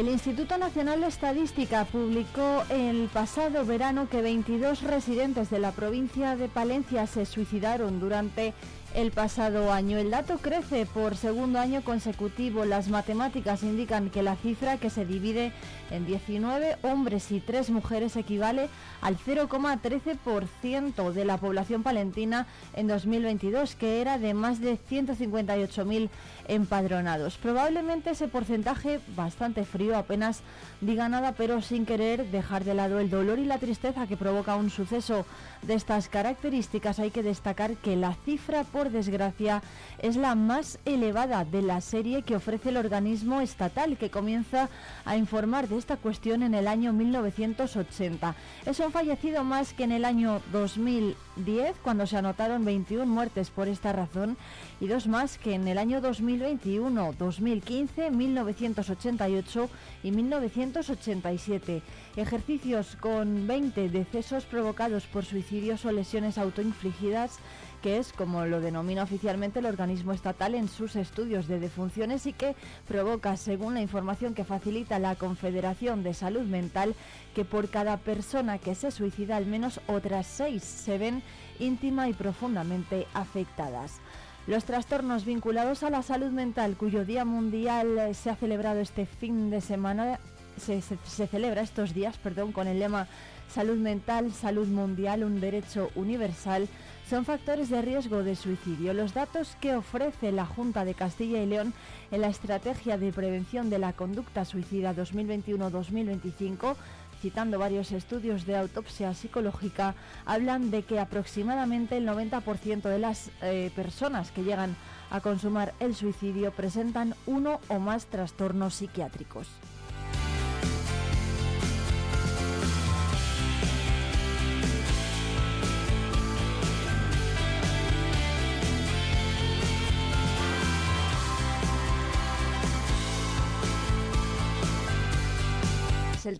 El Instituto Nacional de Estadística publicó el pasado verano que 22 residentes de la provincia de Palencia se suicidaron durante el pasado año. El dato crece por segundo año consecutivo. Las matemáticas indican que la cifra que se divide en 19 hombres y 3 mujeres equivale al 0,13% de la población palentina en 2022, que era de más de 158.000 empadronados. Probablemente ese porcentaje bastante frío apenas diga nada, pero sin querer dejar de lado el dolor y la tristeza que provoca un suceso de estas características, hay que destacar que la cifra, desgracia, es la más elevada de la serie que ofrece el organismo estatal, que comienza a informar de esta cuestión en el año 1980. Es un fallecido más que en el año 2010, cuando se anotaron 21 muertes por esta razón, y dos más que en el año 2021, 2015, 1988 y 1987. Ejercicios con 20 decesos provocados por suicidios o lesiones autoinfligidas que es como lo denomina oficialmente el organismo estatal en sus estudios de defunciones y que provoca, según la información que facilita la Confederación de Salud Mental, que por cada persona que se suicida al menos otras seis se ven íntima y profundamente afectadas. Los trastornos vinculados a la salud mental, cuyo Día Mundial se ha celebrado este fin de semana, se, se celebra estos días, perdón, con el lema Salud mental, salud mundial, un derecho universal, son factores de riesgo de suicidio. Los datos que ofrece la Junta de Castilla y León en la Estrategia de Prevención de la Conducta Suicida 2021-2025 citando varios estudios de autopsia psicológica, hablan de que aproximadamente el 90% de las eh, personas que llegan a consumar el suicidio presentan uno o más trastornos psiquiátricos.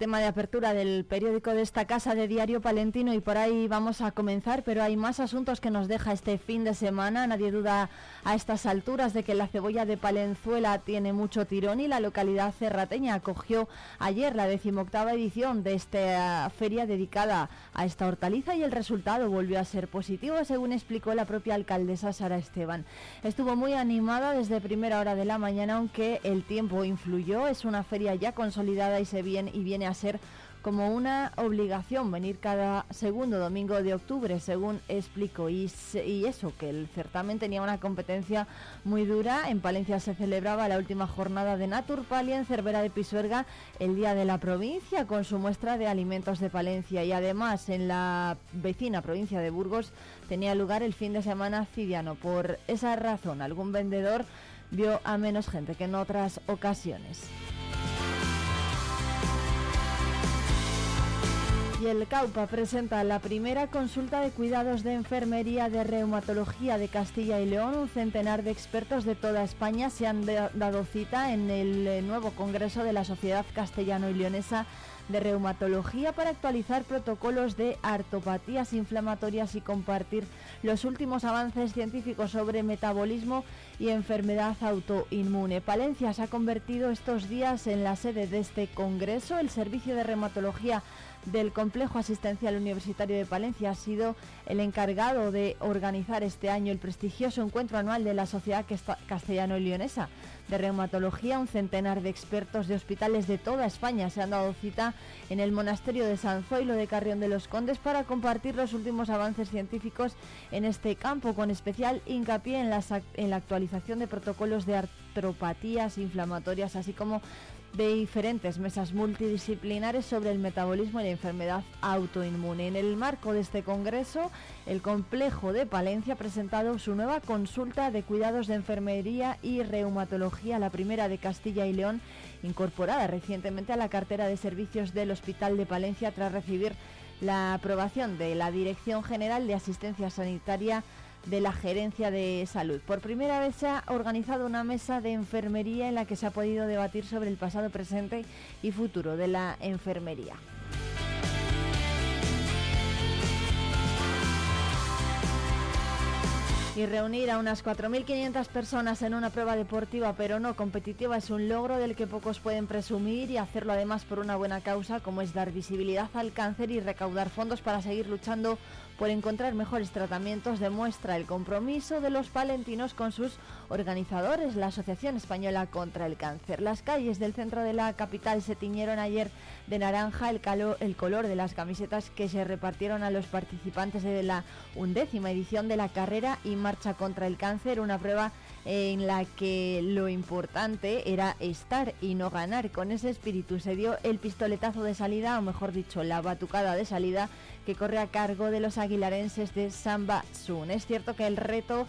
Tema de apertura del periódico de esta casa de Diario Palentino y por ahí vamos a comenzar, pero hay más asuntos que nos deja este fin de semana. Nadie duda a estas alturas de que la cebolla de Palenzuela tiene mucho tirón y la localidad cerrateña acogió ayer la decimoctava edición de esta feria dedicada a esta hortaliza y el resultado volvió a ser positivo, según explicó la propia alcaldesa Sara Esteban. Estuvo muy animada desde primera hora de la mañana, aunque el tiempo influyó. Es una feria ya consolidada y se viene y viene ser como una obligación venir cada segundo domingo de octubre, según explico. Y, y, eso, que el certamen tenía una competencia muy dura. En Palencia se celebraba la última jornada de Naturpalia en Cervera de Pisuerga, el Día de la Provincia, con su muestra de alimentos de Palencia. Y además, en la vecina provincia de Burgos tenía lugar el fin de semana cidiano. Por esa razón, algún vendedor vio a menos gente que en otras ocasiones. Y el CAUPA presenta la primera consulta de cuidados de enfermería de reumatología de Castilla y León. Un centenar de expertos de toda España se han dado cita en el eh, nuevo Congreso de la Sociedad Castellano y Leonesa de Reumatología para actualizar protocolos de artopatías inflamatorias y compartir los últimos avances científicos sobre metabolismo y enfermedad autoinmune. Palencia se ha convertido estos días en la sede de este Congreso. El Servicio de Reumatología del Complejo Asistencial Universitario de Palencia ha sido el encargado de organizar este año el prestigioso encuentro anual de la Sociedad Castellano-Leonesa de Reumatología. Un centenar de expertos de hospitales de toda España se han dado cita en el Monasterio de San Zoilo de Carrión de los Condes para compartir los últimos avances científicos en este campo, con especial hincapié en en la actualización de protocolos de artropatías inflamatorias, así como de diferentes mesas multidisciplinares sobre el metabolismo y la enfermedad autoinmune. En el marco de este congreso, el complejo de Palencia ha presentado su nueva consulta de cuidados de enfermería y reumatología, la primera de Castilla y León, incorporada recientemente a la cartera de servicios del Hospital de Palencia tras recibir la aprobación de la Dirección General de Asistencia Sanitaria de la Gerencia de Salud. Por primera vez se ha organizado una mesa de enfermería en la que se ha podido debatir sobre el pasado, presente y futuro de la enfermería. Y reunir a unas 4.500 personas en una prueba deportiva pero no competitiva es un logro del que pocos pueden presumir y hacerlo además por una buena causa como es dar visibilidad al cáncer y recaudar fondos para seguir luchando por encontrar mejores tratamientos demuestra el compromiso de los palentinos con sus organizadores, la Asociación Española contra el Cáncer. Las calles del centro de la capital se tiñeron ayer de naranja el, el color de las camisetas que se repartieron a los participantes de la undécima edición de la carrera y marcha contra el cáncer, una prueba en la que lo importante era estar y no ganar. Con ese espíritu se dio el pistoletazo de salida, o mejor dicho, la batucada de salida que corre a cargo de los aguilarenses de Samba Sun. Es cierto que el reto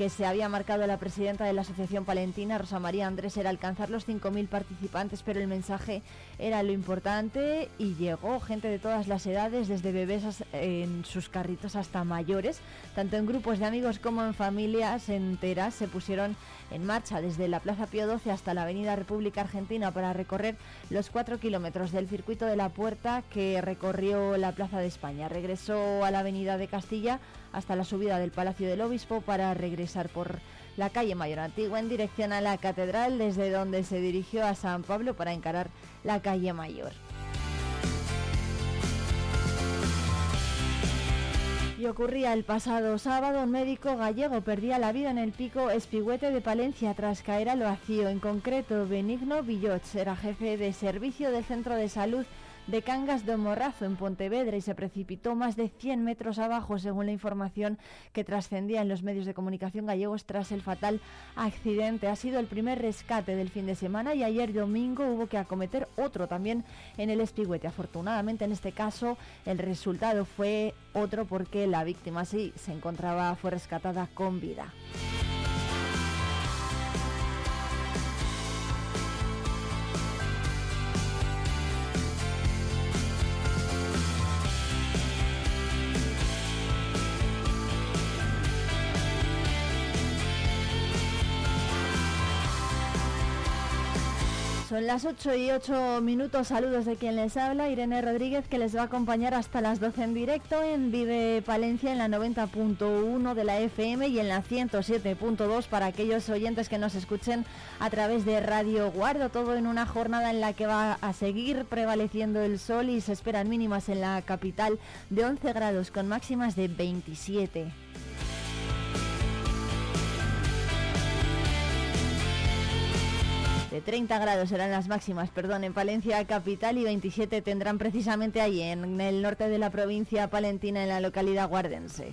que se había marcado la presidenta de la Asociación Palentina, Rosa María Andrés, era alcanzar los 5.000 participantes, pero el mensaje era lo importante y llegó gente de todas las edades, desde bebés en sus carritos hasta mayores, tanto en grupos de amigos como en familias enteras, se pusieron en marcha desde la Plaza Pío XII hasta la Avenida República Argentina para recorrer los cuatro kilómetros del circuito de la Puerta que recorrió la Plaza de España. Regresó a la Avenida de Castilla hasta la subida del Palacio del Obispo para regresar por la calle Mayor Antigua en dirección a la Catedral, desde donde se dirigió a San Pablo para encarar la calle Mayor. Y ocurría el pasado sábado, un médico gallego perdía la vida en el pico Espigüete de Palencia tras caer al vacío. En concreto, Benigno Villots era jefe de servicio del centro de salud de Cangas de Morrazo en Pontevedra y se precipitó más de 100 metros abajo, según la información que trascendía en los medios de comunicación gallegos tras el fatal accidente. Ha sido el primer rescate del fin de semana y ayer domingo hubo que acometer otro también en el Espigüete. Afortunadamente, en este caso, el resultado fue otro porque la víctima sí se encontraba, fue rescatada con vida. Son las 8 y 8 minutos. Saludos de quien les habla, Irene Rodríguez, que les va a acompañar hasta las 12 en directo en Vive Palencia en la 90.1 de la FM y en la 107.2 para aquellos oyentes que nos escuchen a través de Radio Guardo. Todo en una jornada en la que va a seguir prevaleciendo el sol y se esperan mínimas en la capital de 11 grados con máximas de 27. De 30 grados serán las máximas, perdón, en Palencia capital y 27 tendrán precisamente allí, en el norte de la provincia palentina, en la localidad guardense.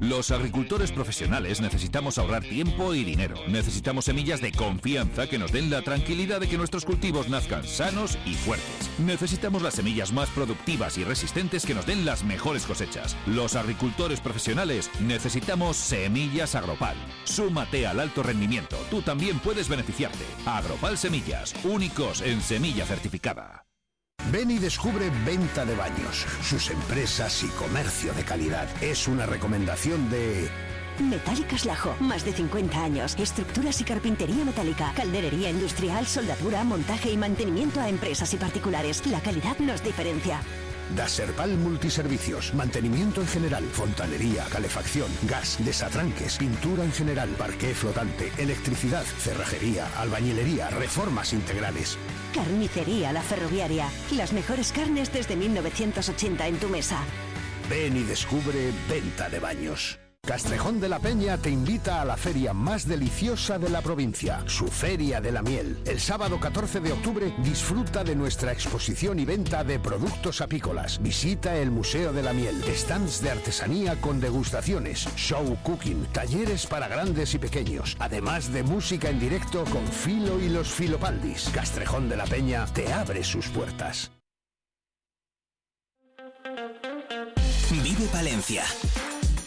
Los agricultores profesionales necesitamos ahorrar tiempo y dinero. Necesitamos semillas de confianza que nos den la tranquilidad de que nuestros cultivos nazcan sanos y fuertes. Necesitamos las semillas más productivas y resistentes que nos den las mejores cosechas. Los agricultores profesionales necesitamos semillas Agropal. Súmate al alto rendimiento. Tú también puedes beneficiarte. Agropal Semillas, únicos en semilla certificada. Ven y descubre Venta de Baños, sus empresas y comercio de calidad. Es una recomendación de... Metálicas Lajo, más de 50 años. Estructuras y carpintería metálica, calderería industrial, soldadura, montaje y mantenimiento a empresas y particulares. La calidad nos diferencia. Daserpal Multiservicios, mantenimiento en general, fontanería, calefacción, gas, desatranques, pintura en general, parqué flotante, electricidad, cerrajería, albañilería, reformas integrales. Carnicería La Ferroviaria. Las mejores carnes desde 1980 en tu mesa. Ven y descubre Venta de Baños. Castrejón de la Peña te invita a la feria más deliciosa de la provincia, su Feria de la Miel. El sábado 14 de octubre disfruta de nuestra exposición y venta de productos apícolas. Visita el Museo de la Miel, stands de artesanía con degustaciones, show cooking, talleres para grandes y pequeños, además de música en directo con Filo y los Filopaldis. Castrejón de la Peña te abre sus puertas. Vive Palencia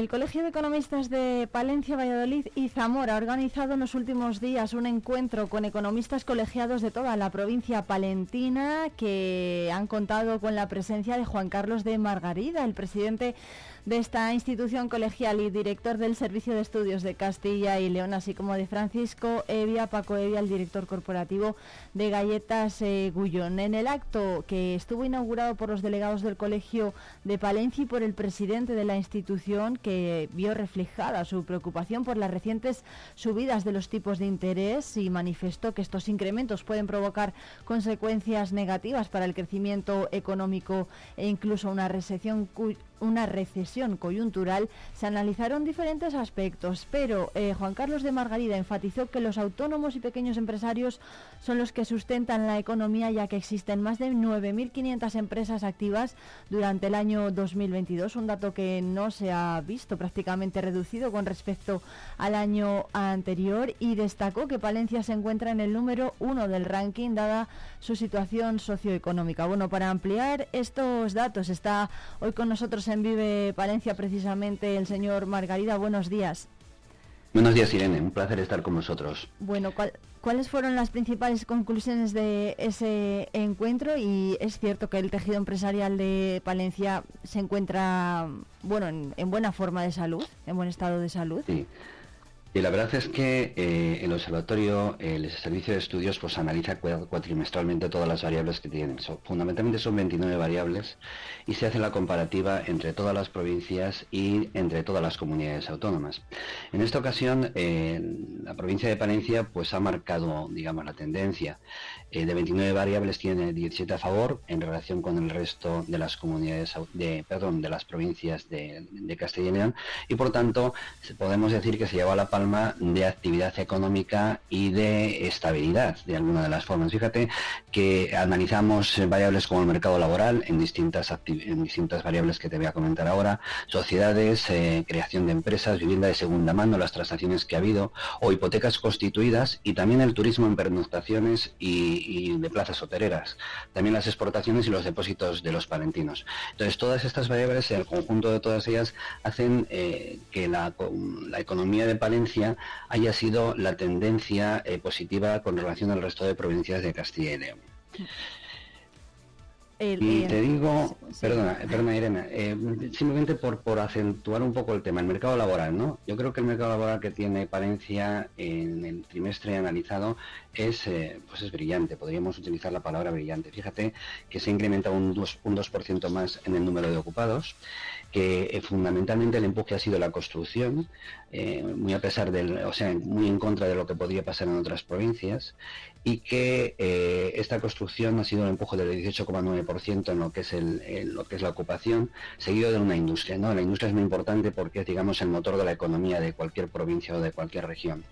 El Colegio de Economistas de Palencia, Valladolid y Zamora ha organizado en los últimos días un encuentro con economistas colegiados de toda la provincia palentina que han contado con la presencia de Juan Carlos de Margarida, el presidente de esta institución colegial y director del Servicio de Estudios de Castilla y León, así como de Francisco Evia, Paco Evia, el director corporativo de Galletas eh, Gullón. En el acto que estuvo inaugurado por los delegados del Colegio de Palencia y por el presidente de la institución, que vio reflejada su preocupación por las recientes subidas de los tipos de interés y manifestó que estos incrementos pueden provocar consecuencias negativas para el crecimiento económico e incluso una recesión una recesión coyuntural, se analizaron diferentes aspectos, pero eh, Juan Carlos de Margarida enfatizó que los autónomos y pequeños empresarios son los que sustentan la economía, ya que existen más de 9.500 empresas activas durante el año 2022, un dato que no se ha visto prácticamente reducido con respecto al año anterior y destacó que Palencia se encuentra en el número uno del ranking dada su situación socioeconómica. Bueno, para ampliar estos datos está hoy con nosotros en Vive Palencia precisamente el señor Margarida. Buenos días. Buenos días, Irene. Un placer estar con vosotros. Bueno, ¿cuáles fueron las principales conclusiones de ese encuentro? Y es cierto que el tejido empresarial de Palencia se encuentra, bueno, en, en buena forma de salud, en buen estado de salud. Sí. Y la verdad es que eh, el observatorio, el servicio de estudios, pues analiza cuatrimestralmente todas las variables que tienen. fundamentalmente son 29 variables y se hace la comparativa entre todas las provincias y entre todas las comunidades autónomas. En esta ocasión, eh, la provincia de Palencia pues ha marcado, digamos, la tendencia. Eh, de 29 variables tiene 17 a favor en relación con el resto de las comunidades, de, perdón, de las provincias de, de Castilla y León y por tanto podemos decir que se lleva la de actividad económica y de estabilidad, de alguna de las formas. Fíjate que analizamos variables como el mercado laboral en distintas, en distintas variables que te voy a comentar ahora, sociedades, eh, creación de empresas, vivienda de segunda mano, las transacciones que ha habido, o hipotecas constituidas y también el turismo en pernoctaciones y, de plazas hoteleras, también las exportaciones y los depósitos de los palentinos. Entonces, todas estas variables, el conjunto de todas ellas, hacen eh, que la, la economía de Palencia haya sido la tendencia eh, positiva con relación al resto de provincias de Castilla y León. Y te digo, perdona, perdona Irene, eh, simplemente por, por acentuar un poco el tema, el mercado laboral, ¿no? Yo creo que el mercado laboral que tiene Palencia en el trimestre analizado es, eh, pues es brillante, podríamos utilizar la palabra brillante. Fíjate que se incrementa un 2%, un 2 más en el número de ocupados, que eh, fundamentalmente el empuje ha sido la construcción, eh, muy a pesar del, o sea, muy en contra de lo que podría pasar en otras provincias, y que eh, esta construcción ha sido un empuje del 18,9% en lo que es el, lo que es la ocupación, seguido de una industria. ¿no? La industria es muy importante porque es, digamos, el motor de la economía de cualquier provincia o de cualquier región.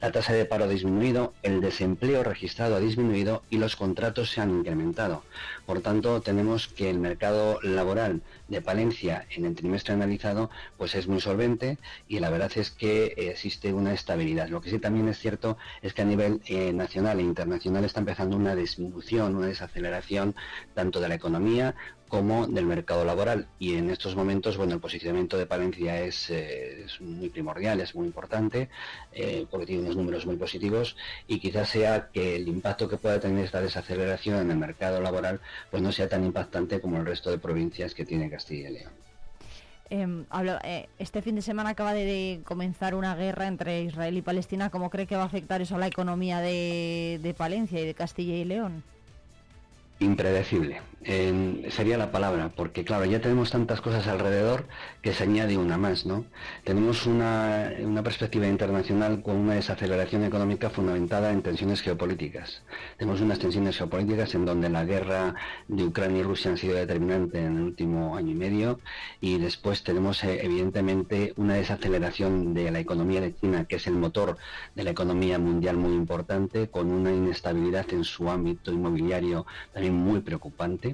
La tasa de paro ha disminuido, el desempleo registrado ha disminuido y los contratos se han incrementado. Por tanto, tenemos que el mercado laboral de Palencia en el trimestre analizado pues es muy solvente y la verdad es que existe una estabilidad. Lo que sí también es cierto es que a nivel eh, nacional e internacional está empezando una disminución, una desaceleración tanto de la economía como del mercado laboral. Y en estos momentos, bueno, el posicionamiento de Palencia es, eh, muy primordial, es muy importante, eh, porque tiene unos números muy positivos y quizás sea que el impacto que pueda tener esta desaceleración en el mercado laboral, pues no sea tan impactante como el resto de provincias que tiene Castilla y León. Em, eh, este fin de semana acaba de, comenzar una guerra entre Israel y Palestina. ¿Cómo cree que va a afectar eso a la economía de Palencia y de Castilla y León? Impredecible sería la palabra, porque claro, ya tenemos tantas cosas alrededor que se añade una más, ¿no? Tenemos una, una perspectiva internacional con una desaceleración económica fundamentada en tensiones geopolíticas. Tenemos unas tensiones geopolíticas en donde la guerra de Ucrania y Rusia han sido determinantes en el último año y medio y después tenemos eh, evidentemente una desaceleración de la economía de China, que es el motor de la economía mundial muy importante, con una inestabilidad en su ámbito inmobiliario también muy preocupante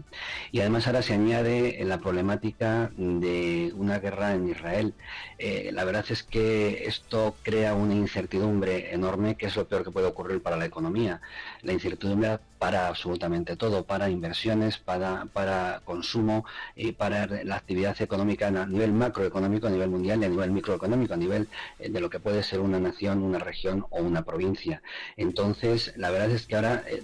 y además ahora se añade la problemática de una guerra en Israel. Eh, la verdad es que esto crea una incertidumbre enorme, que es lo peor que puede ocurrir para la economía. La incertidumbre para absolutamente todo, para inversiones, para, para consumo y para la actividad económica a nivel macroeconómico, a nivel mundial y a nivel microeconómico, a nivel eh, de lo que puede ser una nación, una región o una provincia. Entonces, la verdad es que ahora eh,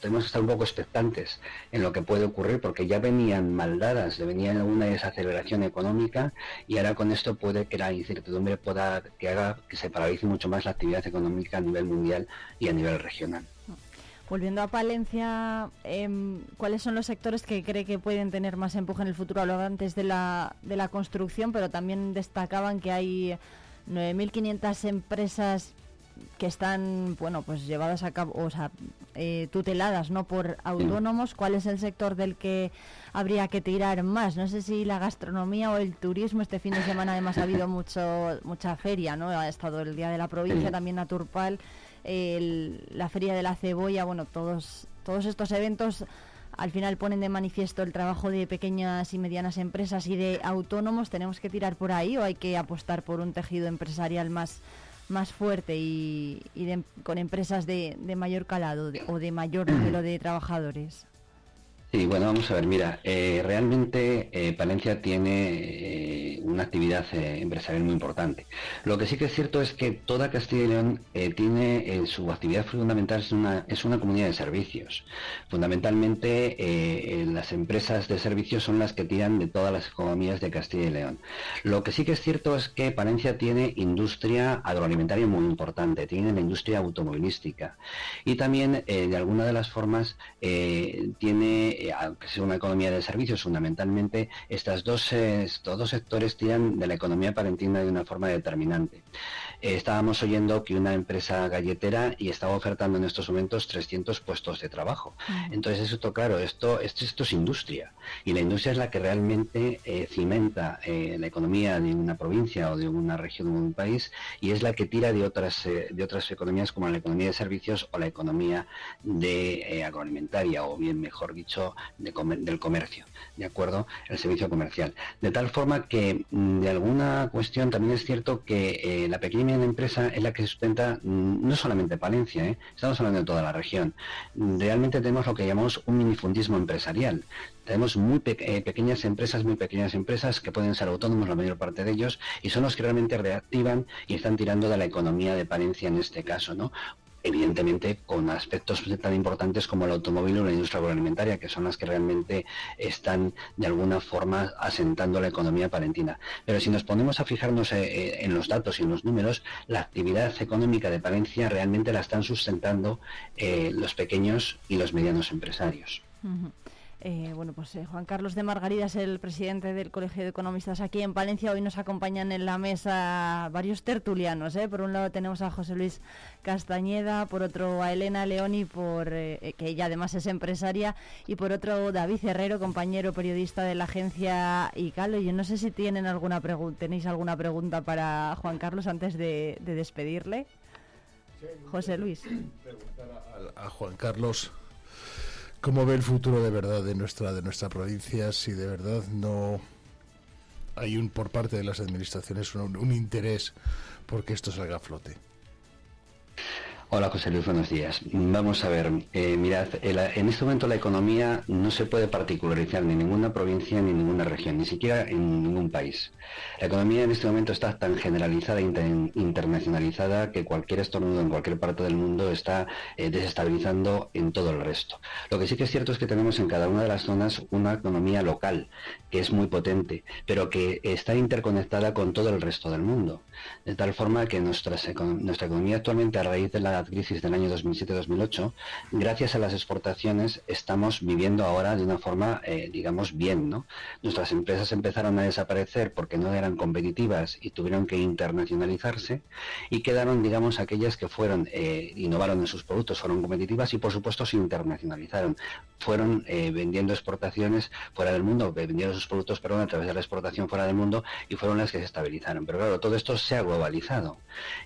tenemos que estar un poco expectantes en lo que puede ocurrir porque ya venían maldadas, venían una desaceleración económica y ahora con esto puede que la incertidumbre pueda que haga que se paralice mucho más la actividad económica a nivel mundial y a nivel regional. Volviendo a Palencia, em, ¿cuáles son los sectores que cree que pueden tener más empuje en el futuro? Hablaba antes de la, de la construcción, pero también destacaban que hay 9.500 empresas que están, bueno, pues llevadas a cabo, o sea, eh, tuteladas, ¿no? Por autónomos. ¿Cuál es el sector del que habría que tirar más? No sé si la gastronomía o el turismo. Este fin de semana además ha habido mucho, mucha feria, ¿no? Ha estado el Día de la Provincia, también Naturpal, la Feria de la Cebolla, bueno, todos, todos estos eventos al final ponen de manifiesto el trabajo de pequeñas y medianas empresas y de autónomos. ¿Tenemos que tirar por ahí o hay que apostar por un tejido empresarial más, más fuerte y, con empresas de, de mayor calado o de mayor número de trabajadores? Sí, bueno, vamos a ver, mira, eh, realmente eh, Palencia tiene eh, una actividad empresarial muy importante. Lo que sí que es cierto es que toda Castilla y León tiene su actividad fundamental, es una, es una comunidad de servicios. Fundamentalmente las empresas de servicios son las que tiran de todas las economías de Castilla y León. Lo que sí que es cierto es que Palencia tiene industria agroalimentaria muy importante, tiene la industria automovilística y también de alguna de las formas tiene aunque sea una economía de servicios, fundamentalmente estas dos, estos dos sectores tiran de la economía palentina de una forma determinante. Eh, estábamos oyendo que una empresa galletera y estaba ofertando en estos momentos 300 puestos de trabajo. Entonces, esto, claro, esto, esto, esto, es industria. Y la industria es la que realmente eh, cimenta eh, la economía de una provincia o de una región o de un país y es la que tira de otras, de otras economías como la economía de servicios o la economía de agroalimentaria o bien, mejor dicho, del comercio, ¿de acuerdo? El servicio comercial. De tal forma que, mm, de alguna cuestión, también es cierto que la pequeña empresa es la que sustenta mm, no solamente Palencia, ¿eh? estamos hablando de toda la región. Realmente tenemos lo que llamamos un minifundismo empresarial. Tenemos muy eh, pequeñas empresas, muy pequeñas empresas que pueden ser autónomos la mayor parte de ellos y son los que realmente reactivan y están tirando de la economía de Palencia en este caso, ¿no? Evidentemente con aspectos tan importantes como el automóvil o la industria agroalimentaria, que son las que realmente están de alguna forma asentando la economía palentina. Pero si nos ponemos a fijarnos eh, eh, en los datos y en los números, la actividad económica de Palencia realmente la están sustentando eh, los pequeños y los medianos empresarios. Eh, bueno, pues eh, Juan Carlos de Margarida es el presidente del Colegio de Economistas aquí en Palencia. Hoy nos acompañan en la mesa varios tertulianos. ¿eh? Por un lado tenemos a José Luis Castañeda, por otro a Elena Leoni, por, que ella además es empresaria, y por otro David Herrero, compañero periodista de la agencia ICALO. Yo no sé si tienen alguna pregunta, tenéis alguna pregunta para Juan Carlos antes de, despedirle. José Luis. Preguntar a Juan Carlos cómo ve el futuro de verdad de nuestra de nuestra provincia si de verdad no hay un por parte de las administraciones un, un interés por que esto salga a flote. Hola José Luis, buenos días. Vamos a ver, eh, mirad, en este momento la economía no se puede particularizar ni en ninguna provincia ni en ninguna región, ni siquiera en ningún país. La economía en este momento está tan generalizada e internacionalizada que cualquier estornudo en cualquier parte del mundo está eh, desestabilizando en todo el resto. Lo que sí que es cierto es que tenemos en cada una de las zonas una economía local que es muy potente, pero que está interconectada con todo el resto del mundo. De tal forma que nuestra, nuestra economía actualmente a raíz de la crisis del año 2007-2008, gracias a las exportaciones estamos viviendo ahora de una forma, eh, digamos, bien, ¿no? Nuestras empresas empezaron a desaparecer porque no eran competitivas y tuvieron que internacionalizarse y quedaron, digamos, aquellas que fueron, eh, innovaron en sus productos, fueron competitivas y, por supuesto, se internacionalizaron. Fueron eh, vendiendo exportaciones fuera del mundo, vendiendo sus productos, perdón, a través de la exportación fuera del mundo y fueron las que se estabilizaron. Pero claro, todo esto se ha globalizado.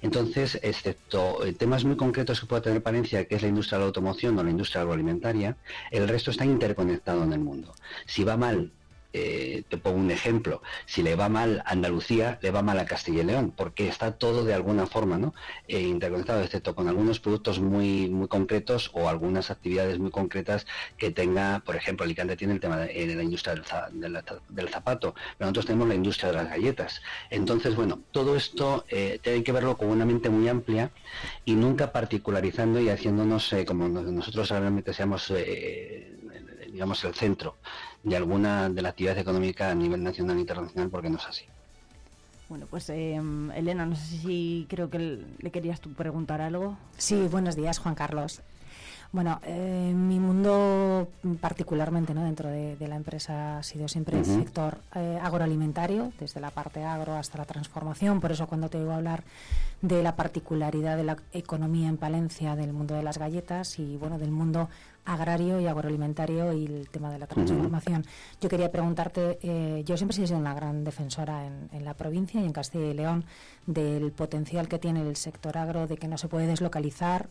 Entonces, excepto temas muy concretos que pueda tener Palencia, que es la industria de la automoción o la industria agroalimentaria, el resto está interconectado en el mundo. Si va mal eh, te pongo un ejemplo, si le va mal a Andalucía, le va mal a Castilla y León, porque está todo de alguna forma ¿no? Eh, interconectado, excepto con algunos productos muy, muy concretos o algunas actividades muy concretas que tenga, por ejemplo, Alicante tiene el tema de, eh, la industria del, zapato, pero nosotros tenemos la industria de las galletas. Entonces, bueno, todo esto tiene que verlo con una mente muy amplia y nunca particularizando y haciéndonos como nosotros realmente seamos, digamos, el centro de alguna de la actividad económica a nivel nacional e internacional, porque no es así. Bueno, pues em, Elena, no sé si creo que le querías tú preguntar algo. Sí, buenos días, Juan Carlos. Bueno, eh, mi mundo particularmente ¿no? dentro de, la empresa ha sido siempre el sector eh, agroalimentario, desde la parte agro hasta la transformación. Por eso cuando te digo hablar de la particularidad de la economía en Palencia, del mundo de las galletas y bueno, del mundo agrario y agroalimentario y el tema de la transformación. Yo quería preguntarte, eh, yo siempre he sido una gran defensora en, la provincia y en Castilla y León del potencial que tiene el sector agro, de que no se puede deslocalizar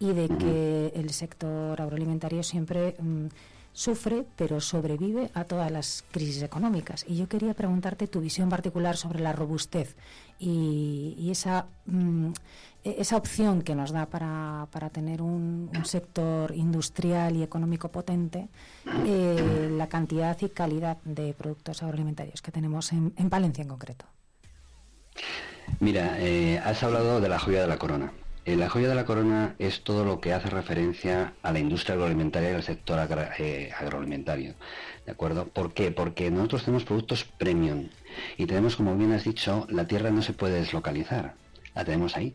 y de que el sector agroalimentario siempre mm, sufre, pero sobrevive a todas las crisis económicas. Y yo quería preguntarte tu visión particular sobre la robustez y, esa, mm, e-, esa opción que nos da para, para tener un, sector industrial y económico potente, eh, la cantidad y calidad de productos agroalimentarios que tenemos en, en Palencia en concreto. Mira, eh, has hablado de la joya de la corona. Eh, la joya de la corona es todo lo que hace referencia a la industria agroalimentaria y al sector agroalimentario. ¿De acuerdo? ¿Por qué? Porque nosotros tenemos productos premium y tenemos, como bien has dicho, la tierra no se puede deslocalizar. La tenemos ahí.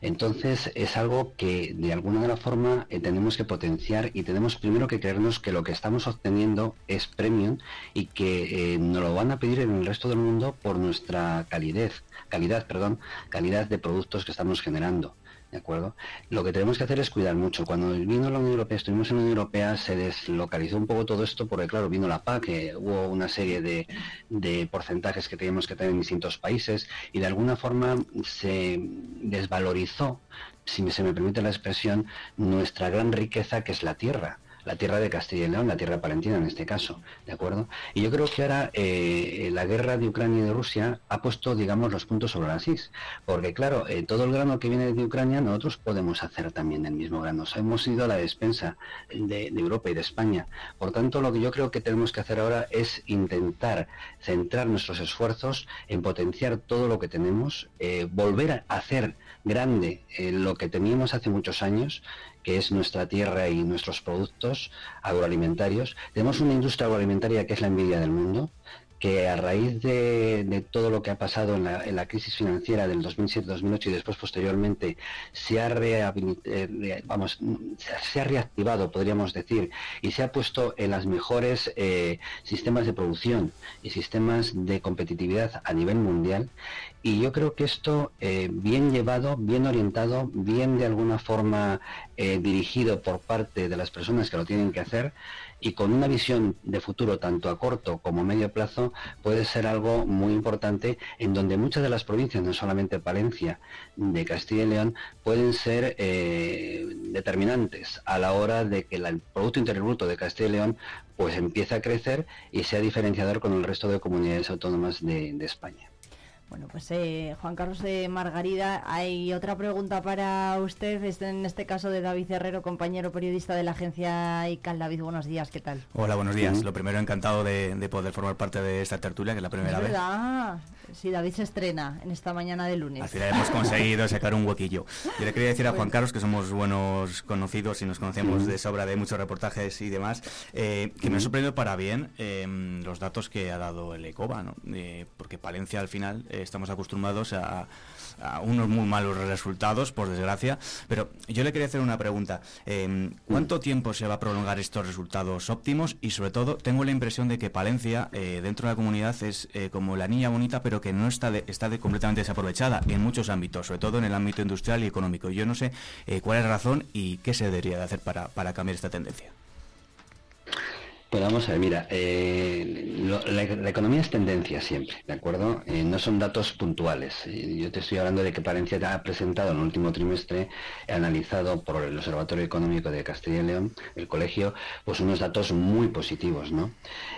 Entonces es algo que de alguna de la forma eh, tenemos que potenciar y tenemos primero que creernos que lo que estamos obteniendo es premium y que eh, nos lo van a pedir en el resto del mundo por nuestra calidez, calidad, perdón, calidad de productos que estamos generando. ¿De acuerdo? Lo que tenemos que hacer es cuidar mucho. Cuando vino la Unión Europea, estuvimos en la Unión Europea, se deslocalizó un poco todo esto porque, claro, vino la PAC, que hubo una serie de, de porcentajes que teníamos que tener en distintos países y de alguna forma se desvalorizó, si se me permite la expresión, nuestra gran riqueza que es la tierra la tierra de Castilla y León, la tierra palentina en este caso, ¿de acuerdo? Y yo creo que ahora eh, la guerra de Ucrania y de Rusia ha puesto, digamos, los puntos sobre las is, porque claro, eh, todo el grano que viene de Ucrania nosotros podemos hacer también del mismo grano. hemos ido a la despensa de, Europa y de España. Por tanto, lo que yo creo que tenemos que hacer ahora es intentar centrar nuestros esfuerzos en potenciar todo lo que tenemos, eh, volver a hacer grande lo que teníamos hace muchos años que es nuestra tierra y nuestros productos agroalimentarios. Tenemos una industria agroalimentaria que es la envidia del mundo, que a raíz de, todo lo que ha pasado en la, crisis financiera del 2007-2008 y después posteriormente se ha, eh, se ha reactivado, podríamos decir, y se ha puesto en las mejores eh, sistemas de producción y sistemas de competitividad a nivel mundial. Y yo creo que esto, eh, bien llevado, bien orientado, bien de alguna forma dirigido por parte de las personas que lo tienen que hacer, y con una visión de futuro tanto a corto como a medio plazo puede ser algo muy importante en donde muchas de las provincias, no solamente Palencia, de Castilla y León, pueden ser eh, determinantes a la hora de que el Producto Interior Bruto de Castilla y León pues empiece a crecer y sea diferenciador con el resto de comunidades autónomas de España. Bueno, pues eh, Juan Carlos de Margarida, hay otra pregunta para usted, en este caso de David Herrero, compañero periodista de la agencia ICAL. David, buenos días, ¿qué tal? Hola, buenos días. Lo primero, encantado de, poder formar parte de esta tertulia, que es la primera vez. Sí, David se estrena en esta mañana de lunes. Al final hemos conseguido sacar un huequillo. Yo le quería decir a Juan Carlos, que somos buenos conocidos y nos conocemos de sobra de muchos reportajes y demás, eh, que me ha sorprendido para bien em, los datos que ha dado el ECOBA, ¿no? Eh, porque Palencia al final eh, estamos acostumbrados a a unos muy malos resultados, por desgracia. Pero yo le quería hacer una pregunta. Em, ¿Cuánto tiempo se va a prolongar estos resultados óptimos? Y sobre todo, tengo la impresión de que Palencia, eh, dentro de la comunidad, es eh, como la niña bonita, pero que no está, está completamente desaprovechada en muchos ámbitos, sobre todo en el ámbito industrial y económico. Yo no sé eh, cuál es la razón y qué se debería de hacer para, para cambiar esta tendencia. Pues vamos a ver, mira, eh, la, economía es tendencia siempre, ¿de acuerdo? Eh, no son datos puntuales. Eh, yo te estoy hablando de que Palencia ha presentado en el último trimestre, analizado por el Observatorio Económico de Castilla y León, el colegio, pues unos datos muy positivos, ¿no?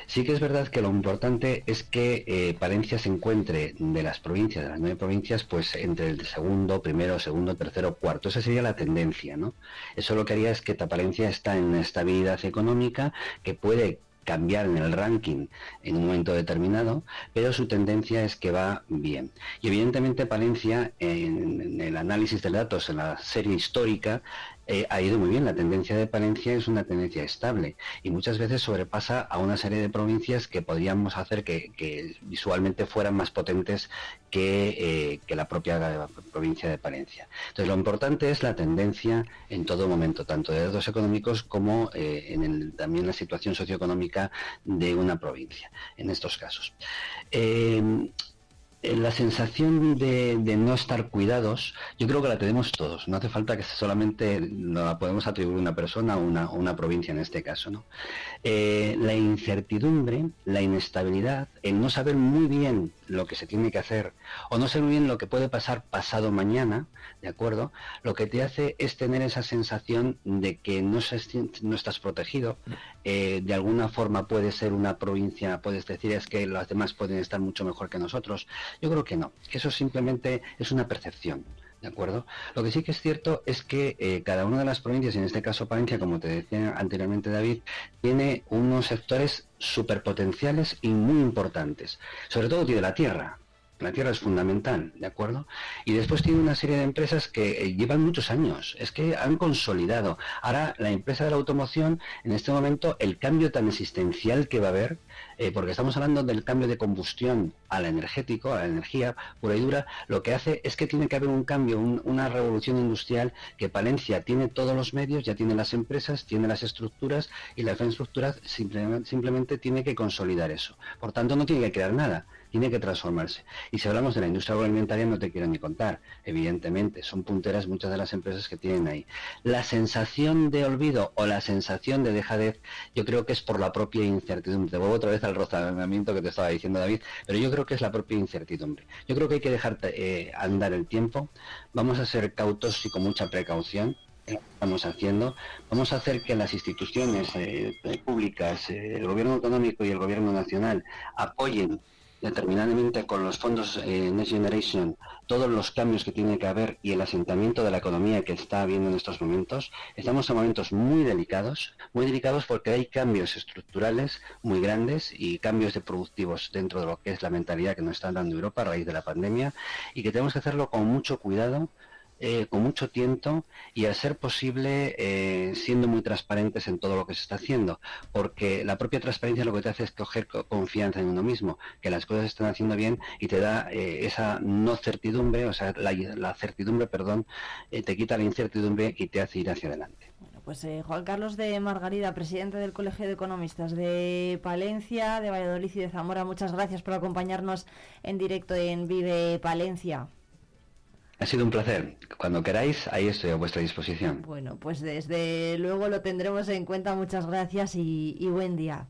Sí que es verdad que lo importante es que Palencia se encuentre de las provincias, de las nueve provincias, pues entre el segundo, primero, segundo, tercero, cuarto. Esa sería la tendencia, ¿no? Eso lo que haría es que Palencia está en estabilidad económica, que puede cambiar en el ranking en un momento determinado, pero su tendencia es que va bien. Y evidentemente Palencia, en, el análisis de datos, en la serie histórica, eh, ha ido muy bien. La tendencia de Palencia es una tendencia estable y muchas veces sobrepasa a una serie de provincias que podríamos hacer que, visualmente fueran más potentes que, eh, la propia provincia de Palencia. Entonces, lo importante es la tendencia en todo momento, tanto de datos económicos como eh, en también la situación socioeconómica de una provincia, en estos casos. La sensación de, no estar cuidados, yo creo que la tenemos todos. No hace falta que solamente la podemos atribuir a una persona o una, una, provincia en este caso. ¿no? Eh, la incertidumbre, la inestabilidad, el no saber muy bien lo que se tiene que hacer o no saber muy bien lo que puede pasar pasado mañana, ¿de acuerdo? Lo que te hace es tener esa sensación de que no, no estás protegido. Eh, de alguna forma puede ser una provincia, puedes decir es que las demás pueden estar mucho mejor que nosotros. Yo creo que no, que eso simplemente es una percepción. ¿De acuerdo? Lo que sí que es cierto es que eh, cada una de las provincias, en este caso Palencia, como te decía anteriormente David, tiene unos sectores superpotenciales y muy importantes. Sobre todo tiene la tierra. La tierra es fundamental, ¿de acuerdo? Y después tiene una serie de empresas que eh, llevan muchos años, es que han consolidado. Ahora, la empresa de la automoción, en este momento, el cambio tan existencial que va a haber, eh, porque estamos hablando del cambio de combustión al energético, a la energía pura y dura, lo que hace es que tiene que haber un cambio, una revolución industrial que Palencia tiene todos los medios, ya tiene las empresas, tiene las estructuras y la infraestructura simplemente, simplemente tiene que consolidar eso. Por tanto, no tiene que crear nada tiene que transformarse. Y si hablamos de la industria agroalimentaria, no te quiero ni contar, evidentemente, son punteras muchas de las empresas que tienen ahí. La sensación de olvido o la sensación de dejadez, yo creo que es por la propia incertidumbre. Te vuelvo otra vez al rozamiento que te estaba diciendo David, pero yo creo que es la propia incertidumbre. Yo creo que hay que dejar eh, andar el tiempo, vamos a ser cautos y con mucha precaución, estamos haciendo, vamos a hacer que las instituciones eh, públicas, eh, el gobierno autonómico y el gobierno nacional apoyen determinadamente con los fondos eh, Next Generation, todos los cambios que tiene que haber y el asentamiento de la economía que está habiendo en estos momentos, estamos en momentos muy delicados, muy delicados porque hay cambios estructurales muy grandes y cambios de productivos dentro de lo que es la mentalidad que nos está dando Europa a raíz de la pandemia y que tenemos que hacerlo con mucho cuidado eh, con mucho tiempo y a ser posible eh, siendo muy transparentes en todo lo que se está haciendo, porque la propia transparencia lo que te hace es coger confianza en uno mismo, que las cosas se están haciendo bien y te da eh, esa no certidumbre, o sea, la, certidumbre, perdón, te quita la incertidumbre y te hace ir hacia adelante. Bueno, pues Juan Carlos de Margarida, presidente del Colegio de Economistas de Palencia, de Valladolid y de Zamora, muchas gracias por acompañarnos en directo en Vive Palencia. Ha sido un placer. Cuando queráis, ahí estoy a vuestra disposición. Bueno, pues desde luego lo tendremos en cuenta. Muchas gracias y, y buen día.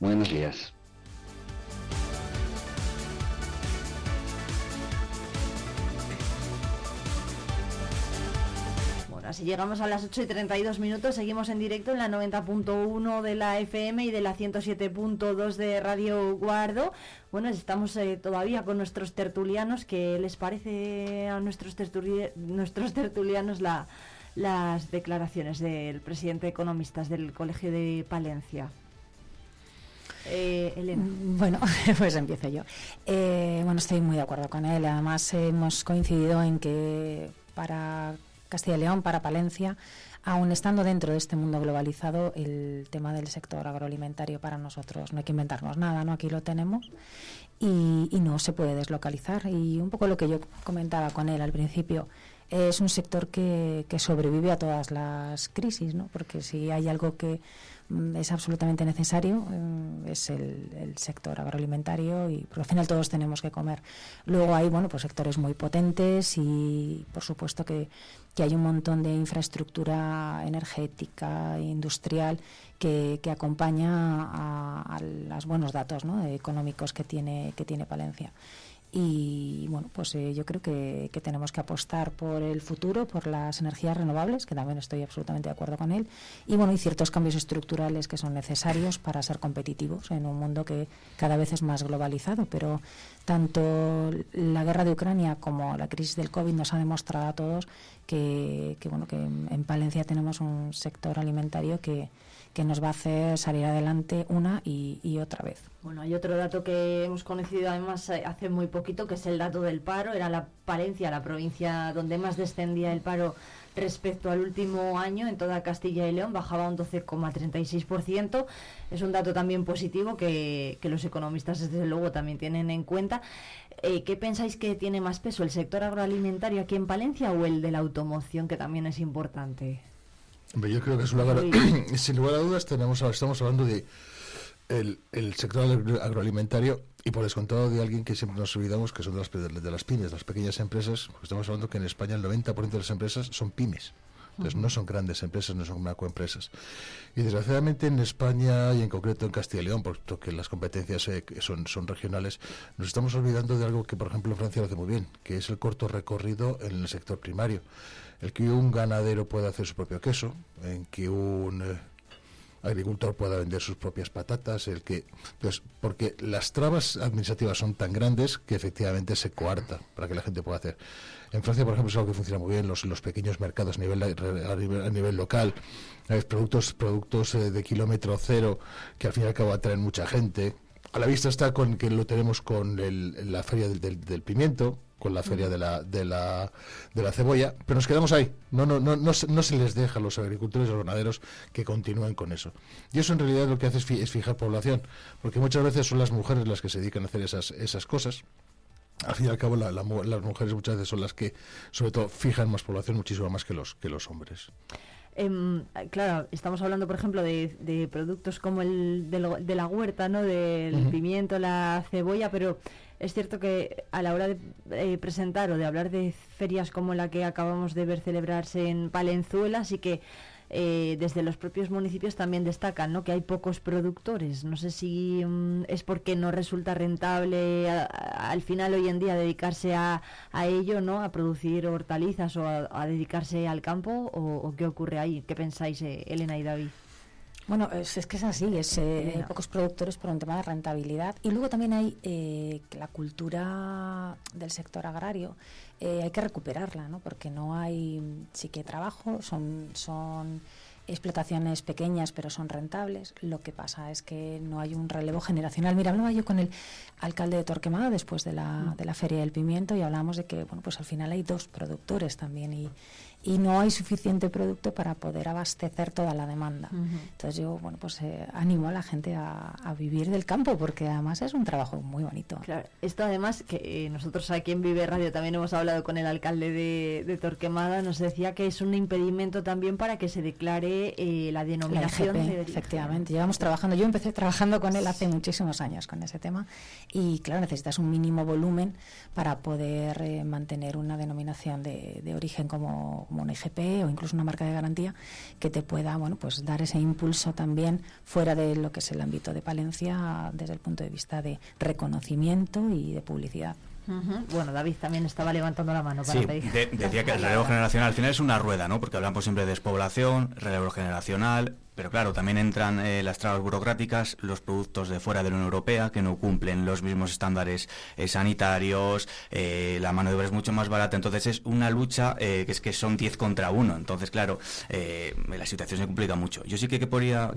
Buenos días. Si llegamos a las 8 y 32 minutos. Seguimos en directo en la 90.1 de la FM y de la 107.2 de Radio Guardo. Bueno, estamos eh, todavía con nuestros tertulianos. ¿Qué les parece a nuestros, nuestros tertulianos la, las declaraciones del presidente de economistas del Colegio de Palencia? Eh, Elena. Bueno, pues empiezo yo. Eh, bueno, estoy muy de acuerdo con él. Además, hemos coincidido en que para Castilla y León, para Palencia, aún estando dentro de este mundo globalizado, el tema del sector agroalimentario para nosotros no hay que inventarnos nada, ¿no? Aquí lo tenemos y, no se puede deslocalizar. Y un poco lo que yo comentaba con él al principio, es un sector que, que sobrevive a todas las crisis, ¿no? Porque si hay algo que es absolutamente necesario, mm, es el, sector agroalimentario y por al final todos tenemos que comer. Luego hay bueno pues sectores muy potentes y por supuesto que, hay un montón de infraestructura energética, industrial que, que acompaña a, a, los buenos datos ¿no? económicos que tiene, que tiene Palencia. Y bueno, pues eh, yo creo que, tenemos que apostar por el futuro, por las energías renovables, que también estoy absolutamente de acuerdo con él, y bueno, y ciertos cambios estructurales que son necesarios para ser competitivos en un mundo que cada vez es más globalizado. Pero tanto la guerra de Ucrania como la crisis del COVID nos ha demostrado a todos que, que bueno, que en Palencia tenemos un sector alimentario que, que nos va a hacer salir adelante una y, otra vez. Bueno, hay otro dato que hemos conocido además eh, hace muy poquito, que es el dato del paro. Era la Palencia, la provincia donde más descendía el paro respecto al último año en toda Castilla y León, bajaba un 12,36%. Es un dato también positivo que, los economistas desde luego también tienen en cuenta. Eh, ¿Qué pensáis que tiene más peso, el sector agroalimentario aquí en Palencia o el de la automoción, que también es importante? Yo creo que es lugar, sin lugar a dudas tenemos, estamos hablando de el, el, sector agroalimentario y por descontado de alguien que siempre nos olvidamos que son de las, de las pymes, las pequeñas empresas, estamos hablando que en España el 90% de las empresas son pymes. Entonces no son grandes empresas, no son macroempresas. Y desgraciadamente en España y en concreto en Castilla y León, porque las competencias eh, son, son regionales, nos estamos olvidando de algo que por ejemplo Francia lo hace muy bien, que es el corto recorrido en el sector primario. El que un ganadero pueda hacer su propio queso, en que un... Eh, agricultor pueda vender sus propias patatas, el que pues porque las trabas administrativas son tan grandes que efectivamente se coarta para que la gente pueda hacer. En Francia, por ejemplo, es algo que funciona muy bien, los, los pequeños mercados a nivel, a nivel, local, productos, productos eh, de kilómetro cero que al fin y al cabo atraen mucha gente. A la vista está con que lo tenemos con la feria del, pimiento, con la feria de la, de la, de la cebolla, pero nos quedamos ahí. No, no, no, no, no se les deja a los agricultores y los ganaderos que continúen con eso. Y eso en realidad lo que hace es, fijar población, porque muchas veces son las mujeres las que se dedican a hacer esas, esas cosas. Al fin y al cabo las mujeres muchas veces son las que sobre todo fijan más población muchísimo más que los que los hombres. Em, claro estamos hablando por ejemplo de, productos como el de, la huerta no del pimiento la cebolla pero es cierto que a la hora de eh, presentar o de hablar de ferias como la que acabamos de ver celebrarse en Palenzuela sí que eh, desde los propios municipios también destacan ¿no? que hay pocos productores. No sé si mm, es porque no resulta rentable al final hoy en día dedicarse a, a, ello, ¿no? a producir hortalizas o a, dedicarse al campo o, qué ocurre ahí. ¿Qué pensáis, eh, Elena y David? Bueno, es, que es así, es eh, pocos productores por un tema de rentabilidad. Y luego también hay eh, la cultura del sector agrario, eh, hay que recuperarla, ¿no? Porque no hay, sí que trabajo, son, son explotaciones pequeñas pero son rentables. Lo que pasa es que no hay un relevo generacional. Mira, hablaba yo con el alcalde de Torquemada después de la, mm. de la Feria del Pimiento y hablábamos de que, bueno, pues al final hay dos productores también y y no hay suficiente producto para poder abastecer toda la demanda. Entonces yo, bueno, pues eh, animo a la gente a, vivir del campo porque además es un trabajo muy bonito. Claro, esto además que eh, nosotros aquí en Vive Radio también hemos hablado con el alcalde de, Torquemada, nos decía que es un impedimento también para que se declare eh, la denominación Efectivamente, llevamos trabajando, yo empecé trabajando con él hace muchísimos años con ese tema y claro, necesitas un mínimo volumen para poder mantener una denominación de, de origen como un IGP o incluso una marca de garantía que te pueda bueno pues dar ese impulso también fuera de lo que es el ámbito de Palencia desde el punto de vista de reconocimiento y de publicidad. Bueno, David también estaba levantando la mano para sí, decía que el relevo generacional al final es una rueda, ¿no? Porque hablamos siempre de despoblación, relevo generacional, pero claro, también entran eh, las trabas burocráticas, los productos de fuera de la Unión Europea que no cumplen los mismos estándares eh, sanitarios, eh, la mano de obra es mucho más barata, entonces es una lucha que es que son 10 contra 1, entonces claro, la situación se complica mucho. Yo sí que,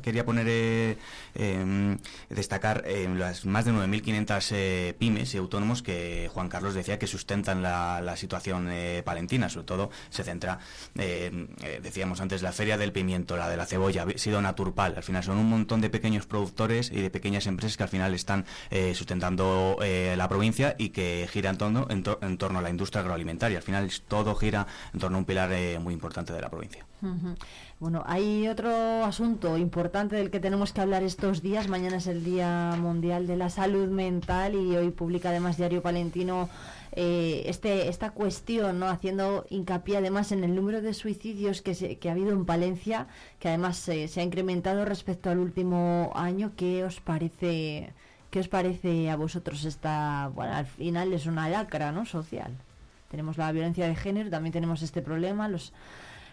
quería poner, em, destacar las más de 9.500 pymes y autónomos que Juan Carlos decía que sustentan la, la situación palentina, sobre todo se centra, decíamos antes, la feria del pimiento, la de la cebolla, sido. Al final son un montón de pequeños productores y de pequeñas empresas que al final están eh, sustentando eh, la provincia y que gira en torno, en, torno a la industria agroalimentaria. Al final todo gira en torno a un pilar eh, muy importante de la provincia. Bueno, hay otro asunto importante del que tenemos que hablar estos días. Mañana es el Día Mundial de la Salud Mental y hoy publica además Diario Palentino eh, este, esta cuestión, ¿no? haciendo hincapié además en el número de suicidios que, se, que ha habido en Palencia, que además se ha incrementado respecto al último año. ¿Qué os parece, qué os parece a vosotros esta, bueno, al final es una lacra ¿no? social? Tenemos la violencia de género, también tenemos este problema, los,